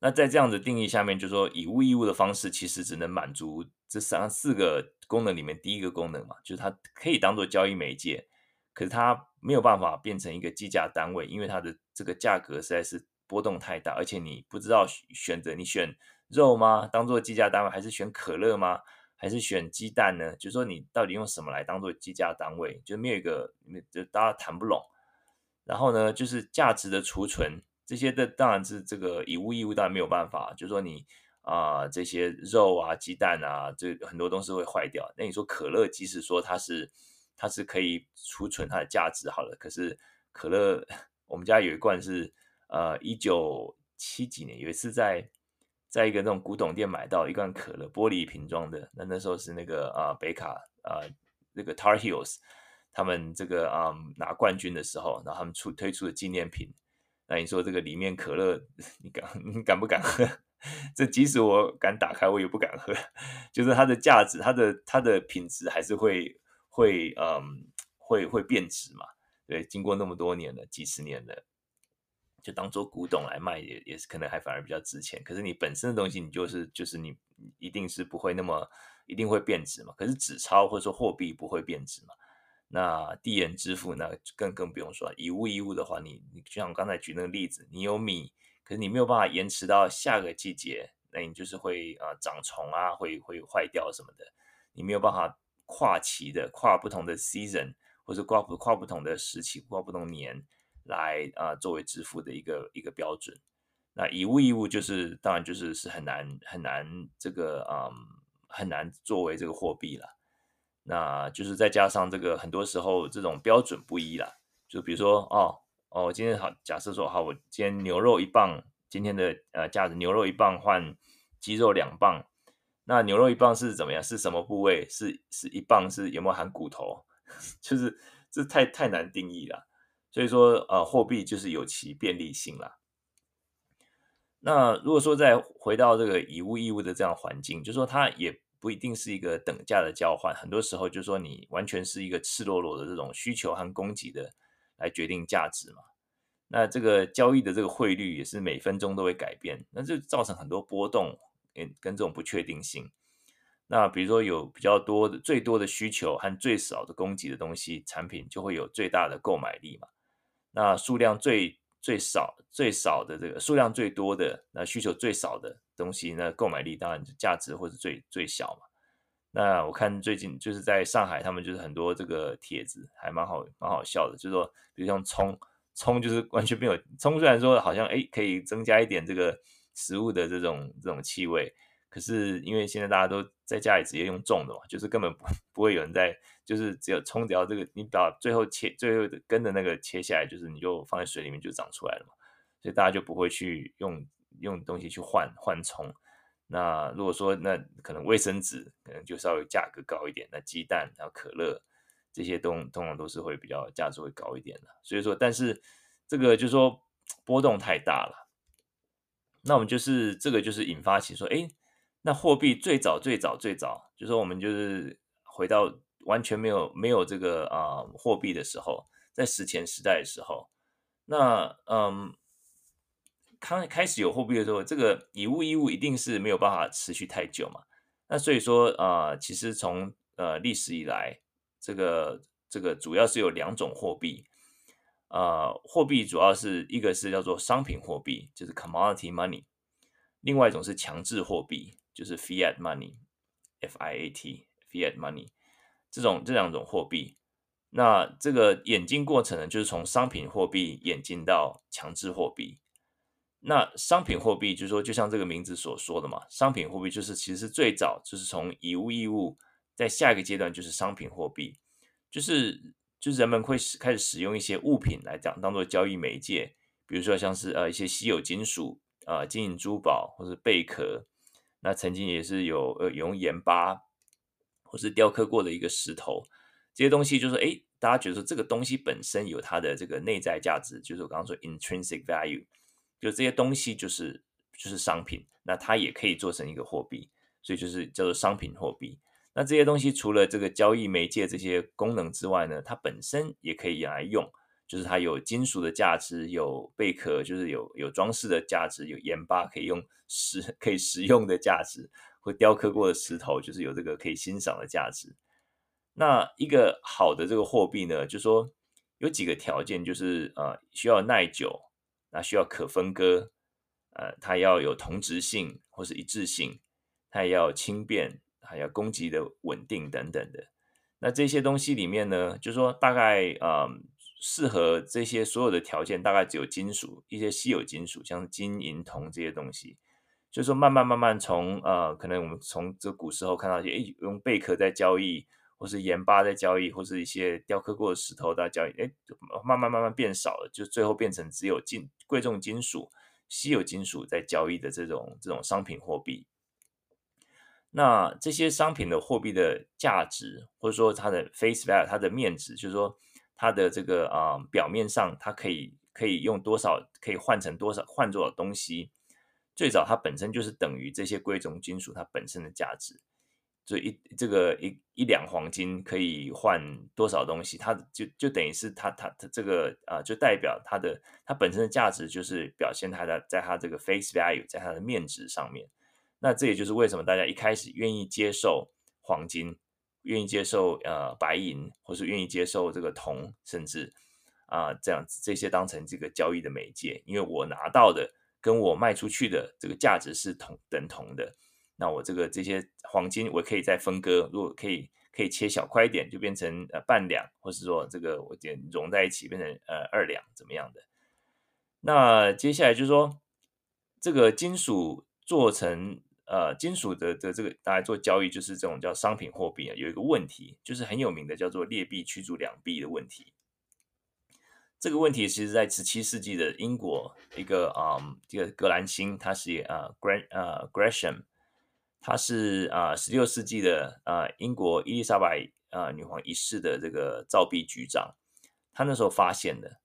那在这样的定义下面，就是说以物易物的方式其实只能满足这三四个功能里面第一个功能嘛，就是它可以当做交易媒介，可是它没有办法变成一个计价单位，因为它的这个价格实在是。波动太大，而且你不知道选择你选肉吗？当做计价单位，还是选可乐吗？还是选鸡蛋呢？就是说你到底用什么来当做计价单位？就没有一个，就大家谈不拢。然后呢，就是价值的储存这些的，当然是这个以物易物，当然没有办法。就是说你啊、呃，这些肉啊、鸡蛋啊，这很多东西会坏掉。那你说可乐，即使说它是它是可以储存它的价值好了，可是可乐，我们家有一罐是。呃，一九七几年有一次在在一个那种古董店买到一罐可乐，玻璃瓶装的。那那时候是那个啊、北卡啊、那个 Tar Heels 他们这个啊、拿冠军的时候，然后他们出推出的纪念品。那你说这个里面可乐，你敢你敢不敢喝？这即使我敢打开，我也不敢喝。就是它的价值，它的它的品质还是会会嗯会会变质嘛？对，经过那么多年了，几十年了。就当做古董来卖，也也是可能还反而比较值钱。可是你本身的东西，你就是就是你一定是不会那么一定会变值嘛。可是纸钞或者说货币不会变值嘛。那递延支付那更更不用说，以物易物的话，你你就像我刚才举那个例子，你有米，可是你没有办法延迟到下个季节，那你就是会啊、呃、长虫啊，会会坏掉什么的。你没有办法跨期的跨不同的 season，或者跨不跨不同的时期，跨不同年。来啊、作为支付的一个一个标准。那以物易物就是，当然就是是很难很难这个嗯很难作为这个货币了。那就是再加上这个很多时候这种标准不一了。就比如说哦哦，今天好，假设说好，我今天牛肉一磅，今天的呃价值牛肉一磅换鸡肉两磅。那牛肉一磅是怎么样？是什么部位？是是一磅是有没有含骨头？就是这太太难定义了。所以说，呃，货币就是有其便利性啦。那如果说再回到这个以物易物的这样环境，就说它也不一定是一个等价的交换，很多时候就说你完全是一个赤裸裸的这种需求和供给的来决定价值嘛。那这个交易的这个汇率也是每分钟都会改变，那就造成很多波动，跟跟这种不确定性。那比如说有比较多的最多的需求和最少的供给的东西产品，就会有最大的购买力嘛。那数量最最少最少的这个数量最多的，那需求最少的东西，那购买力当然就价值或是最最小嘛。那我看最近就是在上海，他们就是很多这个帖子还蛮好蛮好笑的，就是说，比如像葱，葱就是 完全没有葱，虽然说好像哎可以增加一点这个食物的这种这种气味。可是因为现在大家都在家里直接用种的嘛，就是根本不 不会有人在，就是只有冲掉这个你把最后切最后的根的那个切下来，就是你就放在水里面就长出来了嘛，所以大家就不会去用用东西去换换葱。那如果说那可能卫生纸可能就稍微价格高一点，那鸡蛋还有可乐这些东通常都是会比较价值会高一点的。所以说，但是这个就是说波动太大了，那我们就是这个就是引发起说，哎。那货币最早最早最早，就说我们就是回到完全没有没有这个啊、货币的时候，在史前时代的时候，那嗯，刚开始有货币的时候，这个以物易物一定是没有办法持续太久嘛。那所以说啊、其实从呃历史以来，这个这个主要是有两种货币、呃，货币主要是一个是叫做商品货币，就是 commodity money。另外一种是强制货币，就是 fiat money，F I A T fiat money 这种这两种货币。那这个演进过程呢，就是从商品货币演进到强制货币。那商品货币就是说，就像这个名字所说的嘛，商品货币就是其实最早就是从以物易物，在下一个阶段就是商品货币，就是就是人们会使开始使用一些物品来讲当做交易媒介，比如说像是呃一些稀有金属啊、呃、金银珠宝或是贝壳，那曾经也是有呃有用盐巴或是雕刻过的一个石头。这些东西就是说，哎，大家觉得说这个东西本身有它的这个内在价值，就是我刚刚说 intrinsic value，就这些东西就是就是商品，那它也可以做成一个货币，所以就是叫做商品货币。那这些东西除了这个交易媒介这些功能之外呢，它本身也可以用来用，就是它有金属的价值，有贝壳，就是有有装饰的价值，有盐巴可以用食可以食用的价值，或雕刻过的石头，就是有这个可以欣赏的价值。那一个好的这个货币呢，就是说有几个条件，就是呃需要耐久，那需要可分割，呃它要有同质性或是一致性，它也要轻便，还要供给的稳定等等的。那这些东西里面呢，就是说大概呃适合这些所有的条件，大概只有金属一些稀有金属，像金银铜这些东西。就是说慢慢慢慢从呃可能我们从这古时候看到一些，诶用贝壳在交易。或是盐巴在交易，或是一些雕刻过的石头在交易，哎，慢慢慢慢变少了，就最后变成只有金贵重金属、稀有金属在交易的这种这种商品货币。那这些商品的货币的价值，或者说它的 face value，它的面值，就是说它的这个啊、表面上，它可以可以用多少，可以换成多少，换多少东西。最早它本身就是等于这些贵重金属它本身的价值。所以一这个一一两黄金可以换多少东西？它就就等于是它它它这个啊、就代表它的它本身的价值，就是表现它的在它这个 face value，在它的面值上面。那这也就是为什么大家一开始愿意接受黄金，愿意接受呃白银，或是愿意接受这个铜，甚至啊、这样子这些当成这个交易的媒介，因为我拿到的跟我卖出去的这个价值是同等同的。那我这个这些黄金，我可以再分割，如果可以可以切小块一点，就变成呃半两，或是说这个我点融在一起变成呃二两，怎么样的？那接下来就是说，这个金属做成呃金属的的这个大家做交易，就是这种叫商品货币啊，有一个问题，就是很有名的叫做劣币驱逐良币的问题。这个问题其实在十七世纪的英国一个啊、嗯、这个格兰兴，他是啊 Gran 啊 Gresham。他是啊，十六世纪的啊，英国伊丽莎白啊女皇一世的这个造币局长，他那时候发现的，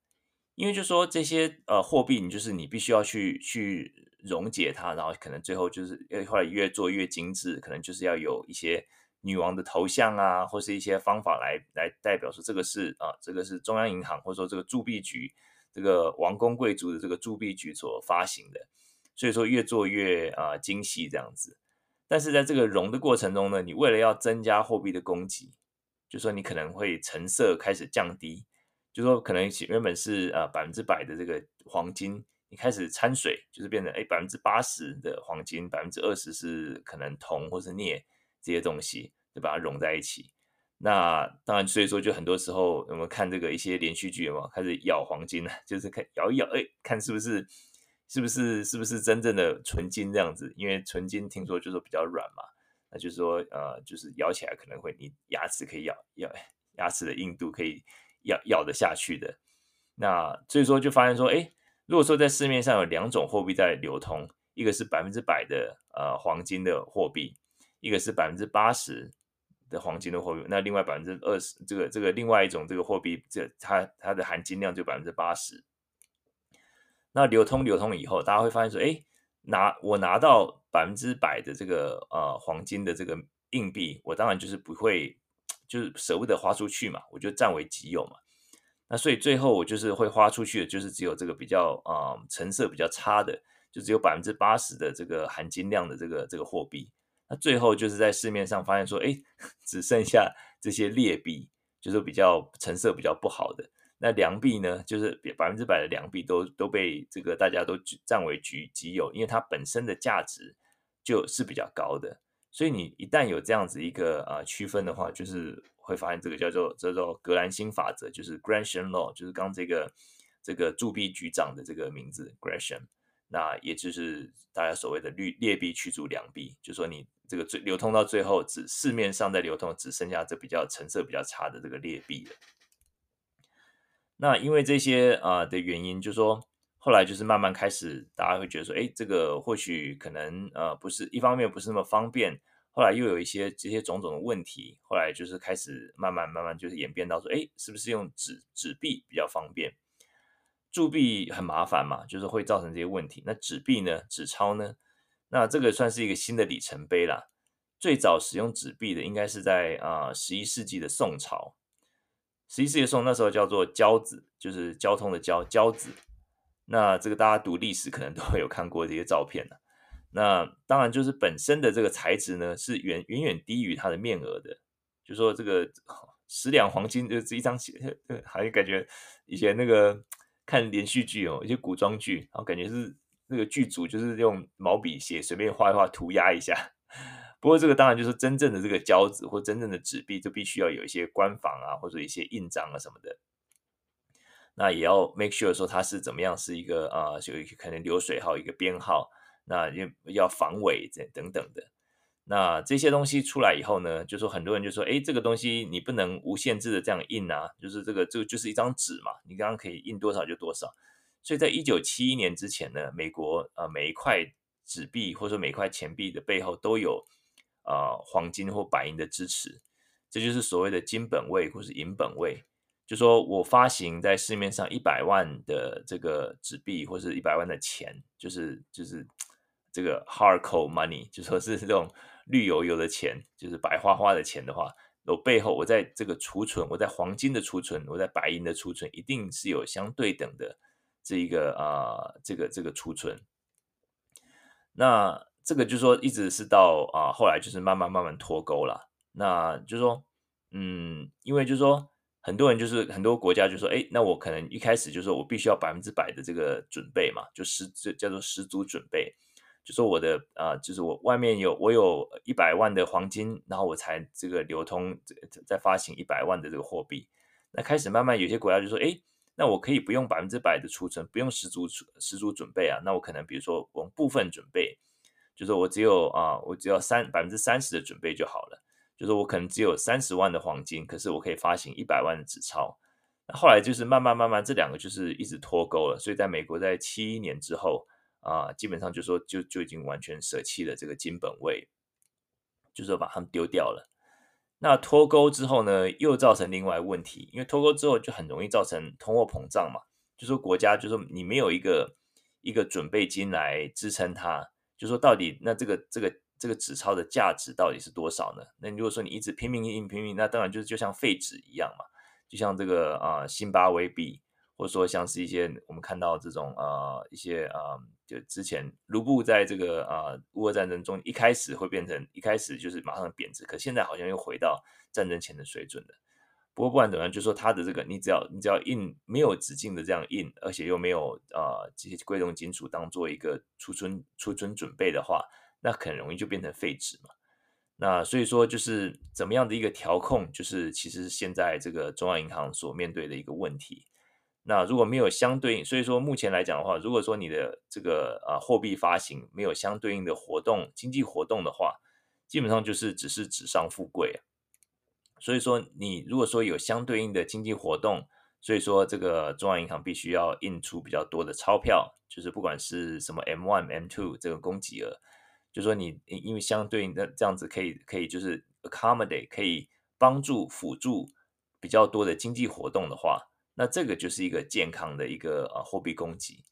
因为就说这些呃货币，你就是你必须要去去溶解它，然后可能最后就是后来越做越精致，可能就是要有一些女王的头像啊，或是一些方法来来代表说这个是啊，这个是中央银行或者说这个铸币局，这个王公贵族的这个铸币局所发行的，所以说越做越啊精细这样子。但是在这个融的过程中呢，你为了要增加货币的供给，就说你可能会成色开始降低，就说可能原本是呃百分之百的这个黄金，你开始掺水，就是变成哎百分之八十的黄金，百分之二十是可能铜或是镍这些东西，就把它融在一起。那当然，所以说就很多时候我们看这个一些连续剧嘛，开始咬黄金了，就是看咬一咬，哎，看是不是。是不是是不是真正的纯金这样子？因为纯金听说就是比较软嘛，那就是说呃，就是咬起来可能会你牙齿可以咬咬牙齿的硬度可以咬咬得下去的。那所以说就发现说，哎，如果说在市面上有两种货币在流通，一个是百分之百的呃黄金的货币，一个是百分之八十的黄金的货币，那另外百分之二十这个这个另外一种这个货币，这它它的含金量就百分之八十。那流通流通以后，大家会发现说，哎，拿我拿到百分之百的这个呃黄金的这个硬币，我当然就是不会，就是舍不得花出去嘛，我就占为己有嘛。那所以最后我就是会花出去的，就是只有这个比较啊、成色比较差的，就只有百分之八十的这个含金量的这个这个货币。那最后就是在市面上发现说，哎，只剩下这些劣币，就是比较成色比较不好的。那良币呢，就是百分之百的良币都都被这个大家都占为己己有，因为它本身的价值就是比较高的。所以你一旦有这样子一个啊、呃、区分的话，就是会发现这个叫做叫做格兰辛法则，就是 Gresham Law，就是刚这个这个铸币局长的这个名字 Gresham，那也就是大家所谓的劣劣币驱逐良币，就说你这个最流通到最后，只市面上在流通只剩下这比较成色比较差的这个劣币了。那因为这些啊、的原因，就说。后来就是慢慢开始，大家会觉得说，哎，这个或许可能呃不是一方面不是那么方便，后来又有一些这些种种的问题，后来就是开始慢慢慢慢就是演变到说，哎，是不是用纸纸币比较方便？铸币很麻烦嘛，就是会造成这些问题。那纸币呢？纸钞呢？那这个算是一个新的里程碑啦。最早使用纸币的应该是在啊十一世纪的宋朝，十一世纪的宋那时候叫做交子，就是交通的交交子。那这个大家读历史可能都会有看过这些照片的。那当然就是本身的这个材质呢是远远远低于它的面额的。就说这个十两黄金就是一张，好像感觉以前那个看连续剧哦，一些古装剧，然后感觉是那个剧组就是用毛笔写，随便画一画，涂鸦一下。不过这个当然就是真正的这个胶纸或真正的纸币，就必须要有一些官房啊，或者一些印章啊什么的。那也要 make sure 说它是怎么样，是一个啊，有一个可能流水号一个编号，那要要防伪这等等的。那这些东西出来以后呢，就说很多人就说，哎，这个东西你不能无限制的这样印啊，就是这个这个就是一张纸嘛，你刚刚可以印多少就多少。所以在一九七一年之前呢，美国啊每一块纸币或者说每一块钱币的背后都有啊黄金或白银的支持，这就是所谓的金本位或是银本位。就说我发行在市面上一百万的这个纸币，或是一百万的钱，就是就是这个 hard cold money，就说是这种绿油油的钱，就是白花花的钱的话，我背后我在这个储存，我在黄金的储存，我在白银的储存，一定是有相对等的这一个啊、呃，这个这个储存。那这个就是说一直是到啊、呃、后来就是慢慢慢慢脱钩了。那就是说，嗯，因为就是说。很多人就是很多国家就说，哎，那我可能一开始就说我必须要百分之百的这个准备嘛，就十这叫做十足准备，就说我的啊、就是我外面有我有一百万的黄金，然后我才这个流通再发行一百万的这个货币。那开始慢慢有些国家就说，哎，那我可以不用百分之百的储存，不用十足十足准备啊，那我可能比如说我部分准备，就说我只有啊，我只要三百分之三十的准备就好了。就是我可能只有三十万的黄金，可是我可以发行一百万的纸钞。那后来就是慢慢慢慢，这两个就是一直脱钩了。所以在美国，在七一年之后啊，基本上就说就就已经完全舍弃了这个金本位，就是说把它们丢掉了。那脱钩之后呢，又造成另外问题，因为脱钩之后就很容易造成通货膨胀嘛。就说国家就说你没有一个一个准备金来支撑它，就说到底那这个这个。这个纸钞的价值到底是多少呢？那如果说你一直拼命印拼命，那当然就是就像废纸一样嘛，就像这个啊、呃、辛巴威币，或者说像是一些我们看到这种啊、一些啊、就之前卢布在这个啊乌俄战争中一开始会变成一开始就是马上贬值，可现在好像又回到战争前的水准了。不过不管怎么样，就说它的这个你只要你只要印没有止境的这样印，而且又没有啊、这些贵重金属当做一个储存储存准备的话。那很容易就变成废纸嘛。那所以说，就是怎么样的一个调控，就是其实现在这个中央银行所面对的一个问题。那如果没有相对应，所以说目前来讲的话，如果说你的这个啊货币发行没有相对应的活动，经济活动的话，基本上就是只是纸上富贵啊。所以说，你如果说有相对应的经济活动，所以说这个中央银行必须要印出比较多的钞票，就是不管是什么 M one、M two 这个供给额。就说你因为相对应的这样子可以可以就是 accommodate 可以帮助辅助比较多的经济活动的话，那这个就是一个健康的一个呃货币供给。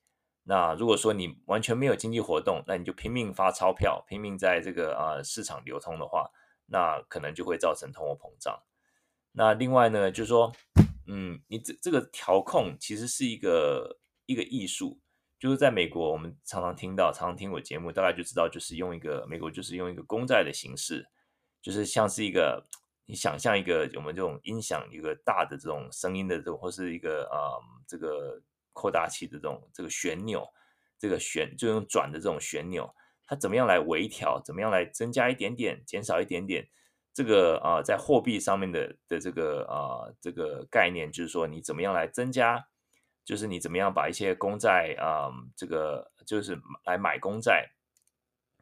那如果说你完全没有经济活动，那你就拼命发钞票，拼命在这个呃市场流通的话，那可能就会造成通货膨胀。那另外呢，就是说，嗯，你这这个调控其实是一个一个艺术。就是在美国，我们常常听到，常常听我节目，大概就知道，就是用一个美国，就是用一个公债的形式，就是像是一个你想象一个我们这种音响一个大的这种声音的这种，或是一个啊、这个扩大器的这种这个旋钮，这个旋就用转的这种旋钮，它怎么样来微调？怎么样来增加一点点，减少一点点？这个啊、在货币上面的的这个啊、这个概念，就是说你怎么样来增加？就是你怎么样把一些公债啊、这个就是来买公债，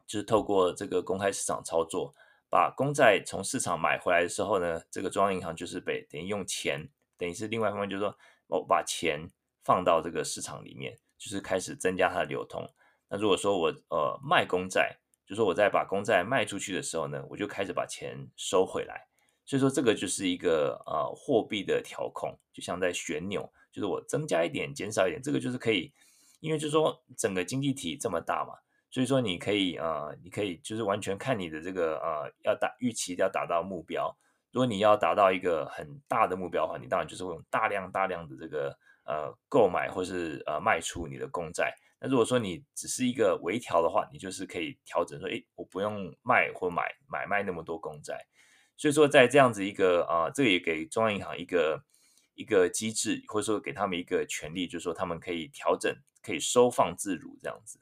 就是透过这个公开市场操作。把公债从市场买回来的时候呢，这个中央银行就是被等于用钱，等于是另外一方面，就是说我把钱放到这个市场里面，就是开始增加它的流通。那如果说我呃卖公债，就是说我在把公债卖出去的时候呢，我就开始把钱收回来。所以说这个就是一个呃货币的调控，就像在旋钮，就是我增加一点，减少一点，这个就是可以，因为就是说整个经济体这么大嘛。所以说，你可以呃，你可以就是完全看你的这个呃，要达预期要达到目标。如果你要达到一个很大的目标的话，你当然就是会用大量大量的这个呃购买或是呃卖出你的公债。那如果说你只是一个微调的话，你就是可以调整说，诶，我不用卖或买买卖那么多公债。所以说，在这样子一个啊、这也给中央银行一个一个机制，或者说给他们一个权利，就是说他们可以调整，可以收放自如这样子。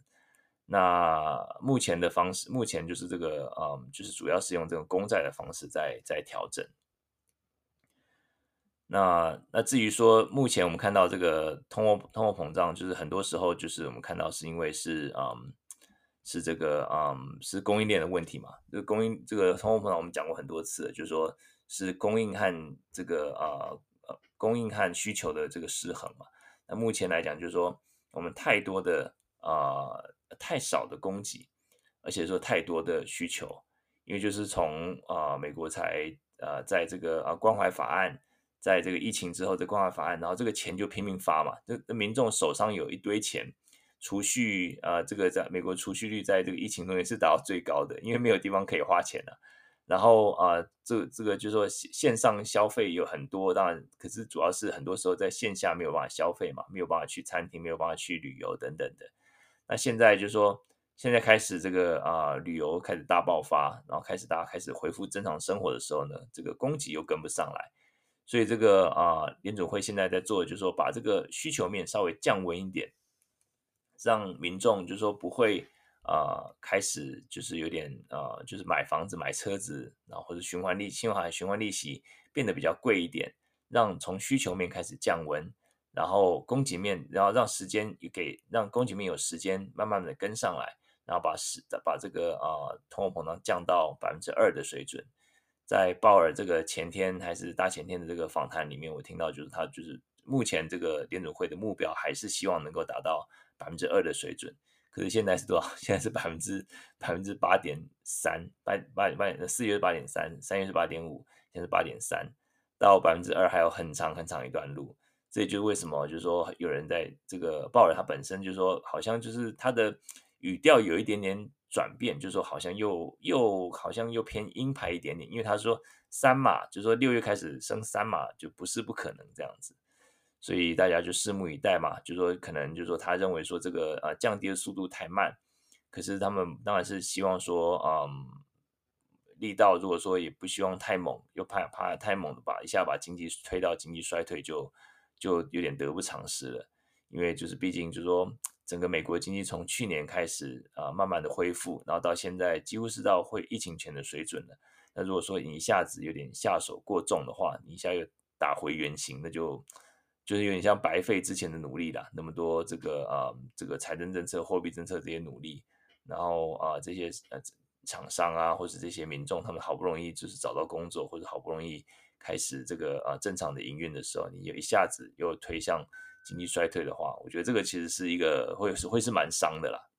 那目前的方式，目前就是这个，嗯，就是主要是用这种公债的方式在在调整。那那至于说，目前我们看到这个通货通货膨胀，就是很多时候就是我们看到是因为是，嗯，是这个，嗯，是供应链的问题嘛。这个供应这个通货膨胀，我们讲过很多次，就是说是供应和这个，呃，供应和需求的这个失衡嘛。那目前来讲，就是说我们太多的，啊。太少的供给，而且说太多的需求，因为就是从啊、美国才呃在这个啊关怀法案，在这个疫情之后的关怀法案，然后这个钱就拼命发嘛，这民众手上有一堆钱，储蓄啊、这个在美国储蓄率在这个疫情中也是达到最高的，因为没有地方可以花钱了、然后啊、呃、这这个就是说线上消费有很多，当然可是主要是很多时候在线下没有办法消费嘛，没有办法去餐厅，没有办法去旅游等等的。那现在就是说，现在开始这个啊、旅游开始大爆发，然后开始大家开始恢复正常生活的时候呢，这个供给又跟不上来，所以这个啊、呃、联总会现在在做的就是说，把这个需求面稍微降温一点，让民众就是说不会、呃、开始就是有点啊、就是买房子买车子，然后或者循环利信用卡循环利息变得比较贵一点，让从需求面开始降温。然后供给面，然后让时间给让供给面有时间慢慢的跟上来，然后把时把这个啊、通货膨胀降到百分之二的水准。在鲍尔这个前天还是大前天的这个访谈里面，我听到就是他就是目前这个联准会的目标还是希望能够达到百分之二的水准。可是现在是多少？现在是百分之百分之八点三，八八八点四月是八点三，三月是八点五，现在是八点三，到百分之二还有很长很长一段路。这也就是为什么，就是说有人在这个鲍尔他本身就是说，好像就是他的语调有一点点转变，就是说好像又又好像又偏鹰派一点点，因为他说三码，就是说六月开始升三码就不是不可能这样子，所以大家就拭目以待嘛，就说可能就说他认为说这个啊降低的速度太慢，可是他们当然是希望说嗯力道如果说也不希望太猛，又怕怕太猛的把一下把经济推到经济衰退就。就有点得不偿失了，因为就是毕竟就说，整个美国经济从去年开始啊，慢慢的恢复，然后到现在几乎是到会疫情前的水准了。那如果说你一下子有点下手过重的话，你一下又打回原形，那就就是有点像白费之前的努力了。那么多这个啊，这个财政政策、货币政策这些努力，然后啊这些呃厂商啊，或者这些民众，他们好不容易就是找到工作，或者好不容易。开始这个啊正常的营运的时候，你又一下子又推向经济衰退的话，我觉得这个其实是一个会是会是蛮伤的啦。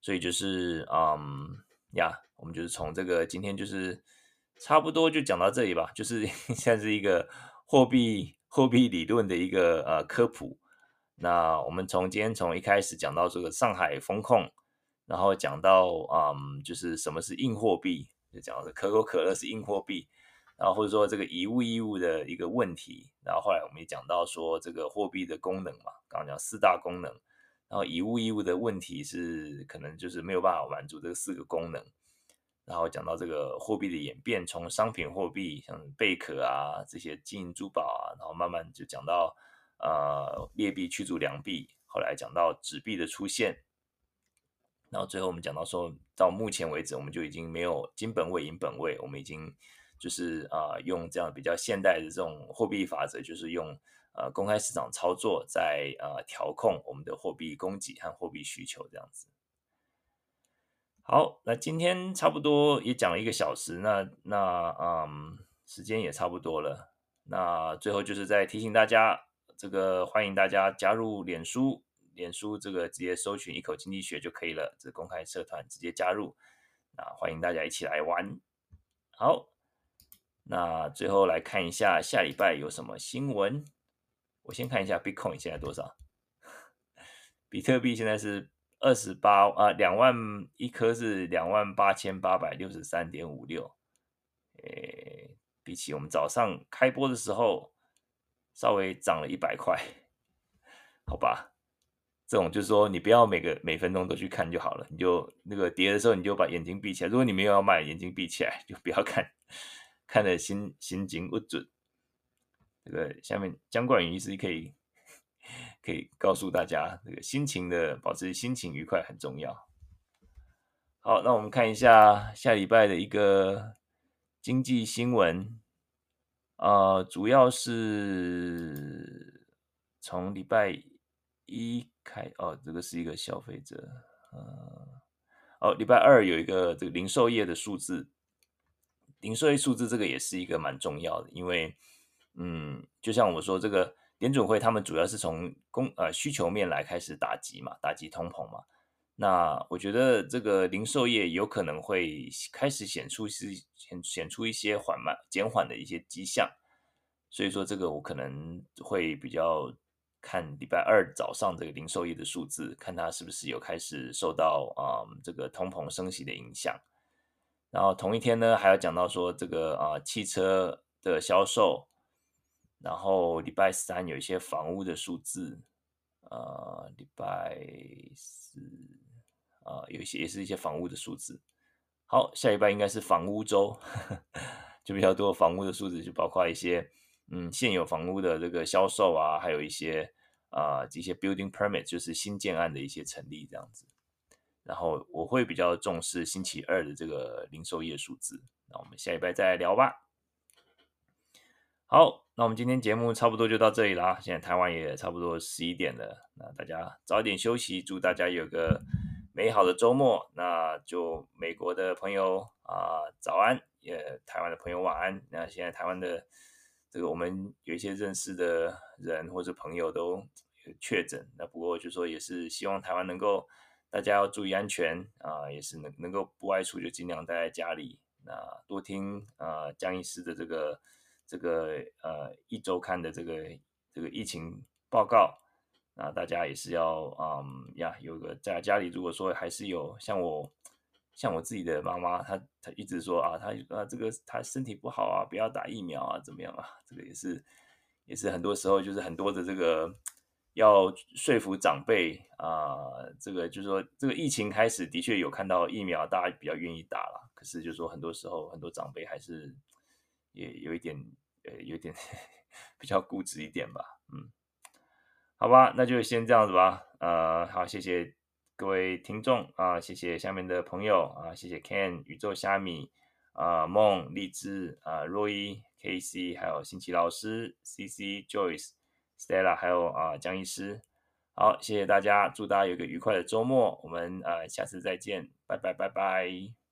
所以就是嗯呀，我们就是从这个今天就是差不多就讲到这里吧，就是 现在是一个货币货币理论的一个呃科普。那我们从今天从一开始讲到这个上海风控，然后讲到嗯就是什么是硬货币，就讲到可口可乐是硬货币。然后或者说这个以物易物的一个问题，然后后来我们也讲到说这个货币的功能嘛，刚刚讲四大功能，然后以物易物的问题是可能就是没有办法满足这四个功能，然后讲到这个货币的演变，从商品货币像贝壳啊这些金银珠宝啊，然后慢慢就讲到呃劣币驱逐良币，后来讲到纸币的出现，然后最后我们讲到说到目前为止，我们就已经没有金本位银本位，我们已经就是啊、用这样比较现代的这种货币法则，就是用呃公开市场操作在呃调控我们的货币供给和货币需求这样子。好，那今天差不多也讲了一个小时，那那嗯，时间也差不多了。那最后就是再提醒大家，这个欢迎大家加入脸书，脸书这个直接搜寻“一口经济学”就可以了，这公开社团直接加入。那欢迎大家一起来玩。好，那最后来看一下下礼拜有什么新闻。我先看一下 Bitcoin 现在多少，比特币现在是。二十八啊，两万一颗是两万八千八百六十三点五六，诶，比起我们早上开播的时候，稍微涨了一百块，好吧？这种就是说，你不要每个每分钟都去看就好了，你就那个跌的时候，你就把眼睛闭起来。如果你没有要卖，眼睛闭起来，就不要看，看的心心情不准。这个下面姜冠宇医师可以。可以告诉大家，这个心情的保持心情愉快很重要。好，那我们看一下下礼拜的一个经济新闻，呃，主要是从礼拜一开，哦，这个是一个消费者，呃，哦，礼拜二有一个这个零售业的数字，零售业数字这个也是一个蛮重要的，因为，嗯，就像我说这个。联准会他们主要是从供呃需求面来开始打击嘛，打击通膨嘛。那我觉得这个零售业有可能会开始显出是显显出一些缓慢减缓的一些迹象，所以说这个我可能会比较看礼拜二早上这个零售业的数字，看它是不是有开始受到啊、这个通膨升息的影响。然后同一天呢，还要讲到说这个啊、汽车的销售。然后礼拜三有一些房屋的数字，呃，礼拜四啊、呃、有一些也是一些房屋的数字。好，下礼拜应该是房屋周，就比较多房屋的数字，就包括一些嗯现有房屋的这个销售啊，还有一些啊、呃、这些 building permit 就是新建案的一些成立这样子。然后我会比较重视星期二的这个零售业数字。那我们下礼拜再来聊吧。好，那我们今天节目差不多就到这里啦。现在台湾也差不多十一点了，那大家早点休息，祝大家有个美好的周末。那就美国的朋友啊、早安；也台湾的朋友晚安。那现在台湾的这个我们有一些认识的人或者朋友都确诊，那不过就说也是希望台湾能够大家要注意安全啊、也是能能够不外出就尽量待在家里。那多听啊江医师的这个。这个呃一周刊的这个这个疫情报告，那大家也是要嗯呀，有个在家里，如果说还是有像我像我自己的妈妈，她她一直说啊，她啊这个她身体不好啊，不要打疫苗啊，怎么样啊？这个也是也是很多时候就是很多的这个要说服长辈啊，这个就是说这个疫情开始的确有看到疫苗，大家比较愿意打了，可是就是说很多时候很多长辈还是。也有一点，呃，有点 比较固执一点吧，嗯，好吧，那就先这样子吧，呃，好，谢谢各位听众啊，谢谢下面的朋友啊，谢谢 Ken 宇宙虾米啊，梦荔枝啊，Roy KC，还有新奇老师，CC Joyce Stella，还有啊江医师，好，谢谢大家，祝大家有个愉快的周末，我们呃下次再见，拜拜拜拜。